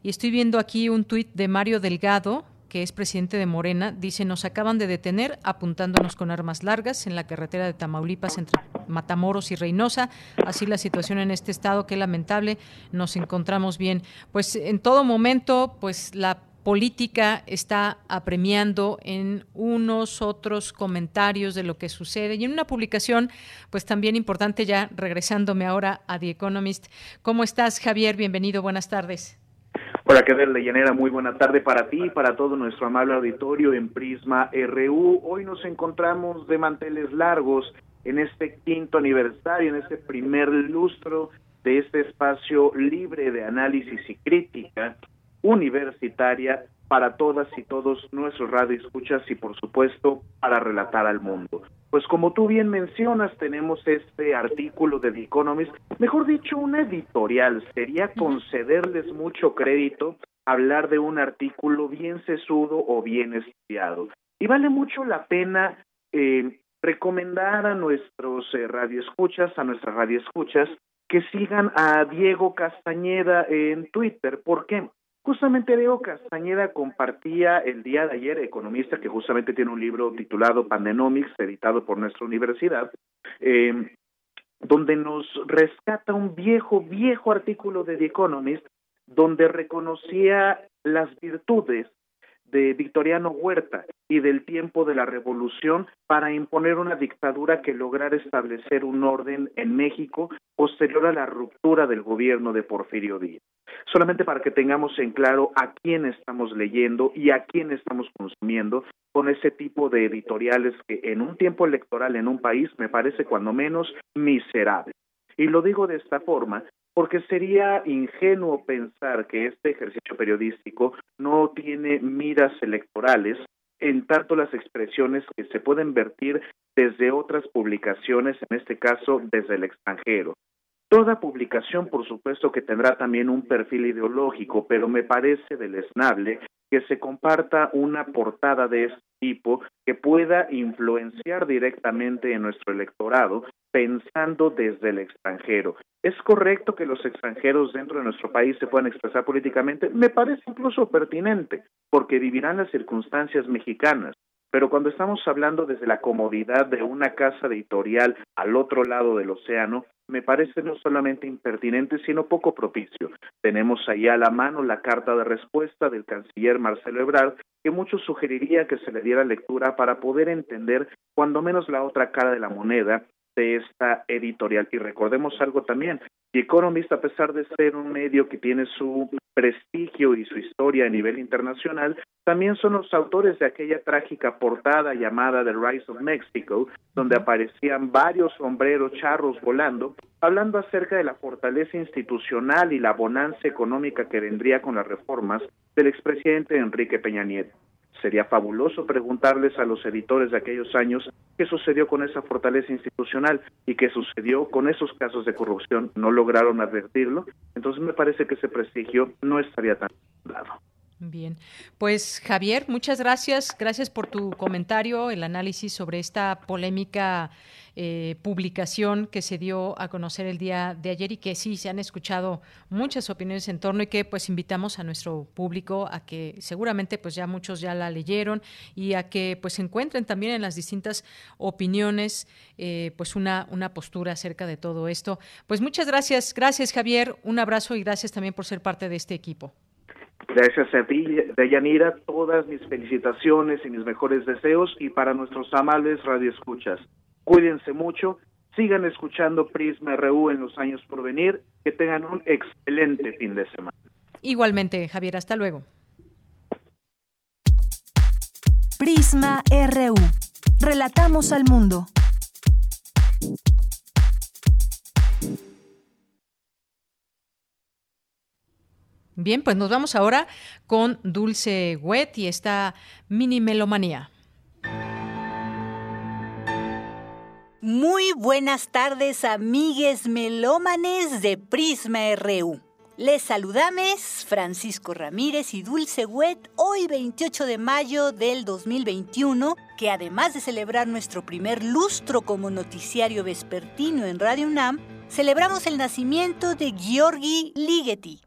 y estoy viendo aquí un tuit de Mario Delgado que es presidente de Morena, dice, nos acaban de detener apuntándonos con armas largas en la carretera de Tamaulipas entre Matamoros y Reynosa. Así la situación en este estado, qué lamentable, nos encontramos bien. Pues en todo momento, pues la política está apremiando en unos otros comentarios de lo que sucede y en una publicación pues también importante ya regresándome ahora a The Economist. ¿Cómo estás Javier? Bienvenido, buenas tardes. Hola, ¿qué tal, Llanera? Muy buena tarde para ti y para todo nuestro amable auditorio en Prisma RU. Hoy nos encontramos de manteles largos en este quinto aniversario, en este primer lustro de este espacio libre de análisis y crítica universitaria para todas y todos nuestros radioescuchas y por supuesto para relatar al mundo. Pues como tú bien mencionas, tenemos este artículo de The Economist, mejor dicho, una editorial. Sería concederles mucho crédito hablar de un artículo bien sesudo o bien estudiado. Y vale mucho la pena eh, recomendar a nuestros eh, radioescuchas, a nuestras radioescuchas, que sigan a Diego Castañeda en Twitter. ¿Por qué? Justamente Diego Castañeda compartía el día de ayer, economista que justamente tiene un libro titulado Pandenomics, editado por nuestra universidad, eh, donde nos rescata un viejo, viejo artículo de The Economist, donde reconocía las virtudes de Victoriano Huerta y del tiempo de la revolución para imponer una dictadura que lograra establecer un orden en México posterior a la ruptura del gobierno de Porfirio Díaz. Solamente para que tengamos en claro a quién estamos leyendo y a quién estamos consumiendo con ese tipo de editoriales que en un tiempo electoral en un país me parece cuando menos miserable. Y lo digo de esta forma porque sería ingenuo pensar que este ejercicio periodístico no tiene miras electorales en tanto las expresiones que se pueden vertir desde otras publicaciones, en este caso desde el extranjero. Toda publicación, por supuesto, que tendrá también un perfil ideológico, pero me parece deleznable que se comparta una portada de este tipo que pueda influenciar directamente en nuestro electorado pensando desde el extranjero. ¿Es correcto que los extranjeros dentro de nuestro país se puedan expresar políticamente? Me parece incluso pertinente, porque vivirán las circunstancias mexicanas. Pero cuando estamos hablando desde la comodidad de una casa editorial al otro lado del océano, me parece no solamente impertinente, sino poco propicio. Tenemos ahí a la mano la carta de respuesta del canciller Marcelo Ebrard, que mucho sugeriría que se le diera lectura para poder entender cuando menos la otra cara de la moneda de esta editorial. Y recordemos algo también, The Economist, a pesar de ser un medio que tiene su prestigio y su historia a nivel internacional, también son los autores de aquella trágica portada llamada The Rise of Mexico, donde aparecían varios sombreros charros volando, hablando acerca de la fortaleza institucional y la bonanza económica que vendría con las reformas del expresidente Enrique Peña Nieto. Sería fabuloso preguntarles a los editores de aquellos años qué sucedió con esa fortaleza institucional y qué sucedió con esos casos de corrupción. No lograron advertirlo. Entonces me parece que ese prestigio no estaría tan dado. Bien, pues Javier, muchas gracias. Gracias por tu comentario, el análisis sobre esta polémica eh, publicación que se dio a conocer el día de ayer y que sí se han escuchado muchas opiniones en torno y que pues invitamos a nuestro público a que seguramente pues ya muchos ya la leyeron y a que pues encuentren también en las distintas opiniones eh, pues una, una postura acerca de todo esto. Pues muchas gracias, gracias Javier, un abrazo y gracias también por ser parte de este equipo. Gracias a ti, Deyanira, todas mis felicitaciones y mis mejores deseos y para nuestros amables radioescuchas. Cuídense mucho, sigan escuchando Prisma RU en los años por venir, que tengan un excelente fin de semana. Igualmente, Javier, hasta luego. Prisma RU. Relatamos al mundo. Bien, pues nos vamos ahora con Dulce Wet y esta mini melomanía. Muy buenas tardes, amigues melómanes de Prisma RU. Les saludamos Francisco Ramírez y Dulce Wet hoy 28 de mayo del 2021, que además de celebrar nuestro primer lustro como noticiario vespertino en Radio UNAM, celebramos el nacimiento de Georgi Ligeti.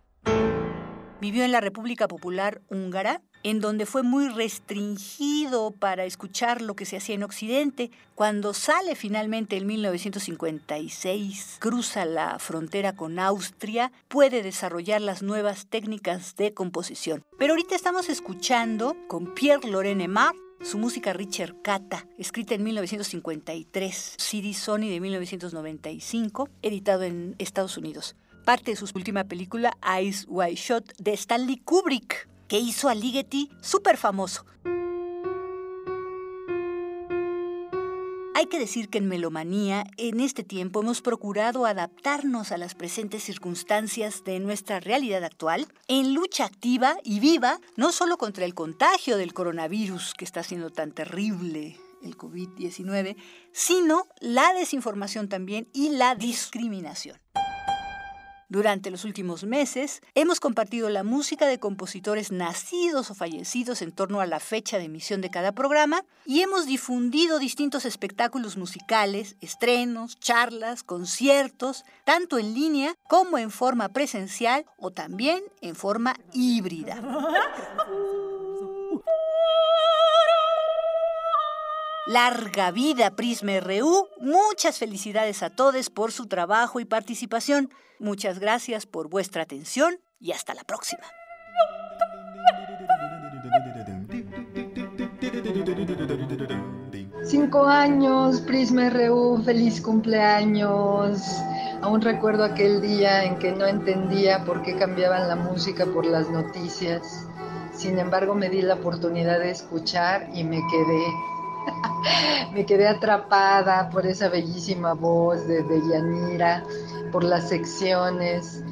Vivió en la República Popular Húngara en donde fue muy restringido para escuchar lo que se hacía en Occidente. Cuando sale finalmente en 1956, cruza la frontera con Austria, puede desarrollar las nuevas técnicas de composición. Pero ahorita estamos escuchando con Pierre Lorraine Mar su música Richard Cata, escrita en 1953, CD Sony de 1995, editado en Estados Unidos. Parte de su última película, Eyes Wide Shot, de Stanley Kubrick, que hizo a Ligeti súper famoso. Hay que decir que en Melomanía, en este tiempo, hemos procurado adaptarnos a las presentes circunstancias de nuestra realidad actual, en lucha activa y viva, no solo contra el contagio del coronavirus que está siendo tan terrible, el COVID-19, sino la desinformación también y la discriminación. Durante los últimos meses hemos compartido la música de compositores nacidos o fallecidos en torno a la fecha de emisión de cada programa y hemos difundido distintos espectáculos musicales, estrenos, charlas, conciertos, tanto en línea como en forma presencial o también en forma híbrida. Larga vida Prisma RU. Muchas felicidades a todos por su trabajo y participación. Muchas gracias por vuestra atención y hasta la próxima. Cinco años, Prisma RU, feliz cumpleaños. Aún recuerdo aquel día en que no entendía por qué cambiaban la música por las noticias. Sin embargo, me di la oportunidad de escuchar y me quedé me quedé atrapada por esa bellísima voz de, Yanira, por las secciones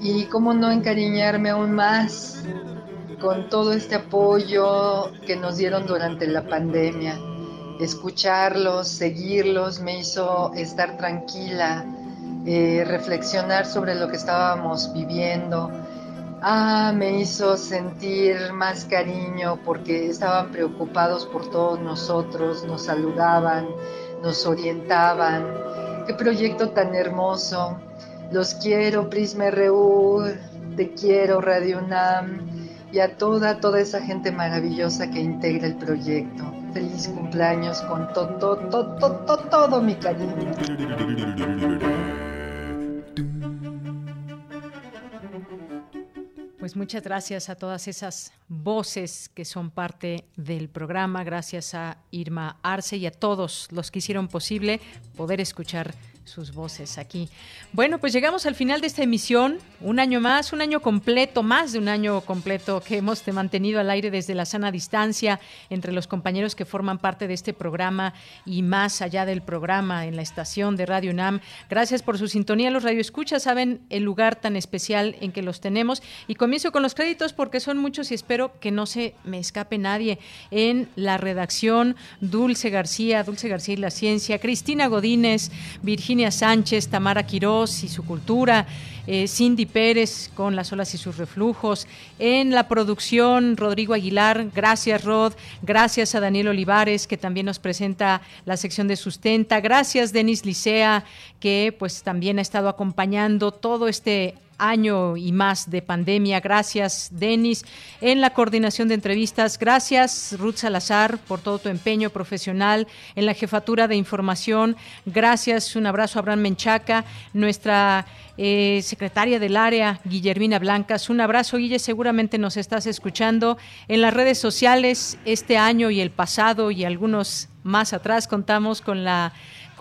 y cómo no encariñarme aún más con todo este apoyo que nos dieron durante la pandemia. Escucharlos, seguirlos, me hizo estar tranquila, eh, reflexionar sobre lo que estábamos viviendo Ah, me hizo sentir más cariño porque estaban preocupados por todos nosotros, nos saludaban, nos orientaban. Qué proyecto tan hermoso. Los quiero, Prisma RU, te quiero, Radio UNAM y a toda, toda esa gente maravillosa que integra el proyecto. Feliz cumpleaños con todo, todo, todo, todo, todo mi cariño. Pues muchas gracias a todas esas voces que son parte del programa. Gracias a Irma Arce y a todos los que hicieron posible poder escuchar sus voces aquí. Bueno, pues llegamos al final de esta emisión, un año más, un año completo, más de un año completo que hemos mantenido al aire desde la sana distancia entre los compañeros que forman parte de este programa y más allá del programa en la estación de Radio UNAM. Gracias por su sintonía, los radioescuchas saben el lugar tan especial en que los tenemos y comienzo con los créditos porque son muchos y espero que no se me escape nadie en la redacción Dulce García, Dulce García y la ciencia, Cristina Godínez, Virginia Virginia Sánchez, Tamara Quirós y su cultura, eh, Cindy Pérez con las olas y sus reflujos. En la producción, Rodrigo Aguilar, gracias Rod, gracias a Daniel Olivares que también nos presenta la sección de sustenta, gracias Denis Licea que pues también ha estado acompañando todo este año y más de pandemia. Gracias, Denis, en la coordinación de entrevistas. Gracias, Ruth Salazar, por todo tu empeño profesional en la jefatura de información. Gracias, un abrazo a Abraham Menchaca, nuestra eh, secretaria del área, Guillermina Blancas. Un abrazo, Guille, seguramente nos estás escuchando en las redes sociales este año y el pasado y algunos más atrás contamos con la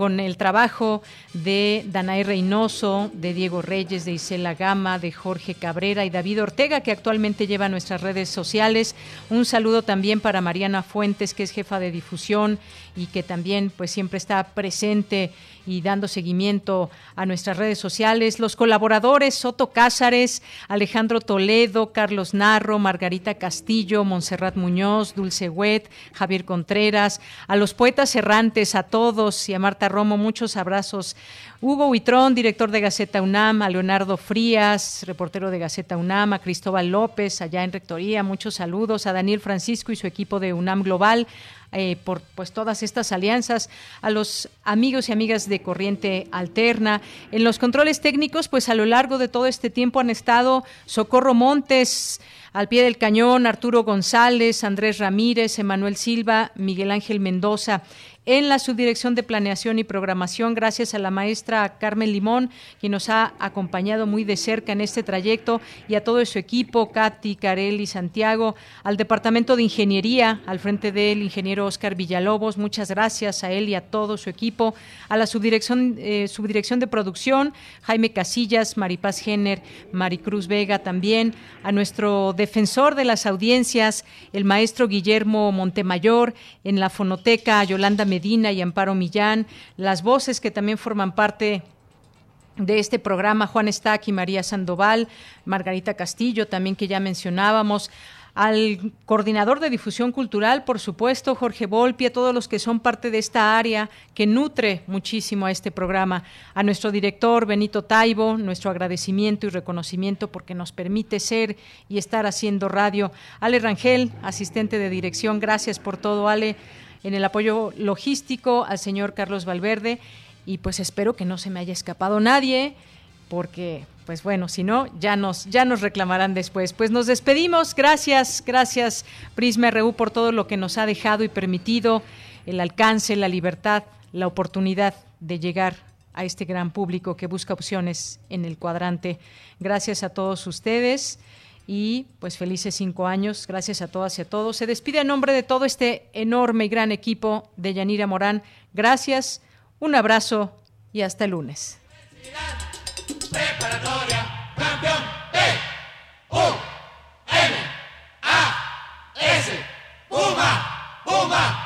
con el trabajo de Danae Reynoso, de Diego Reyes, de Isela Gama, de Jorge Cabrera y David Ortega, que actualmente lleva nuestras redes sociales. Un saludo también para Mariana Fuentes, que es jefa de difusión y que también pues siempre está presente y dando seguimiento a nuestras redes sociales. Los colaboradores Soto Cázares, Alejandro Toledo, Carlos Narro, Margarita Castillo, Montserrat Muñoz, Dulce Huet, Javier Contreras, a los poetas errantes, a todos y a Marta Romo, muchos abrazos. Hugo Huitrón, director de Gaceta UNAM, a Leonardo Frías, reportero de Gaceta UNAM, a Cristóbal López, allá en Rectoría, muchos saludos, a Daniel Francisco y su equipo de UNAM Global, eh, por pues todas estas alianzas, a los amigos y amigas de Corriente Alterna. En los controles técnicos, pues a lo largo de todo este tiempo han estado Socorro Montes, Al pie del cañón, Arturo González, Andrés Ramírez, Emanuel Silva, Miguel Ángel Mendoza en la subdirección de planeación y programación, gracias a la maestra Carmen Limón, quien nos ha acompañado muy de cerca en este trayecto, y a todo su equipo, Katy, Carelli, Santiago, al departamento de ingeniería, al frente del ingeniero Oscar Villalobos, muchas gracias a él y a todo su equipo, a la subdirección, eh, subdirección de producción, Jaime Casillas, Maripaz Jenner, Maricruz Vega también, a nuestro defensor de las audiencias, el maestro Guillermo Montemayor, en la fonoteca Yolanda Medina y Amparo Millán, las voces que también forman parte de este programa, Juan Stack y María Sandoval, Margarita Castillo, también que ya mencionábamos, al coordinador de difusión cultural, por supuesto, Jorge Volpi, a todos los que son parte de esta área que nutre muchísimo a este programa, a nuestro director Benito Taibo, nuestro agradecimiento y reconocimiento porque nos permite ser y estar haciendo radio, Ale Rangel, asistente de dirección, gracias por todo, Ale en el apoyo logístico al señor Carlos Valverde y pues espero que no se me haya escapado nadie porque pues bueno, si no ya nos ya nos reclamarán después. Pues nos despedimos. Gracias, gracias Prisma RU por todo lo que nos ha dejado y permitido el alcance, la libertad, la oportunidad de llegar a este gran público que busca opciones en el cuadrante. Gracias a todos ustedes y pues felices cinco años. Gracias a todas y a todos. Se despide en nombre de todo este enorme y gran equipo de Yanira Morán. Gracias, un abrazo y hasta el lunes. RU. Relatamos al mundo.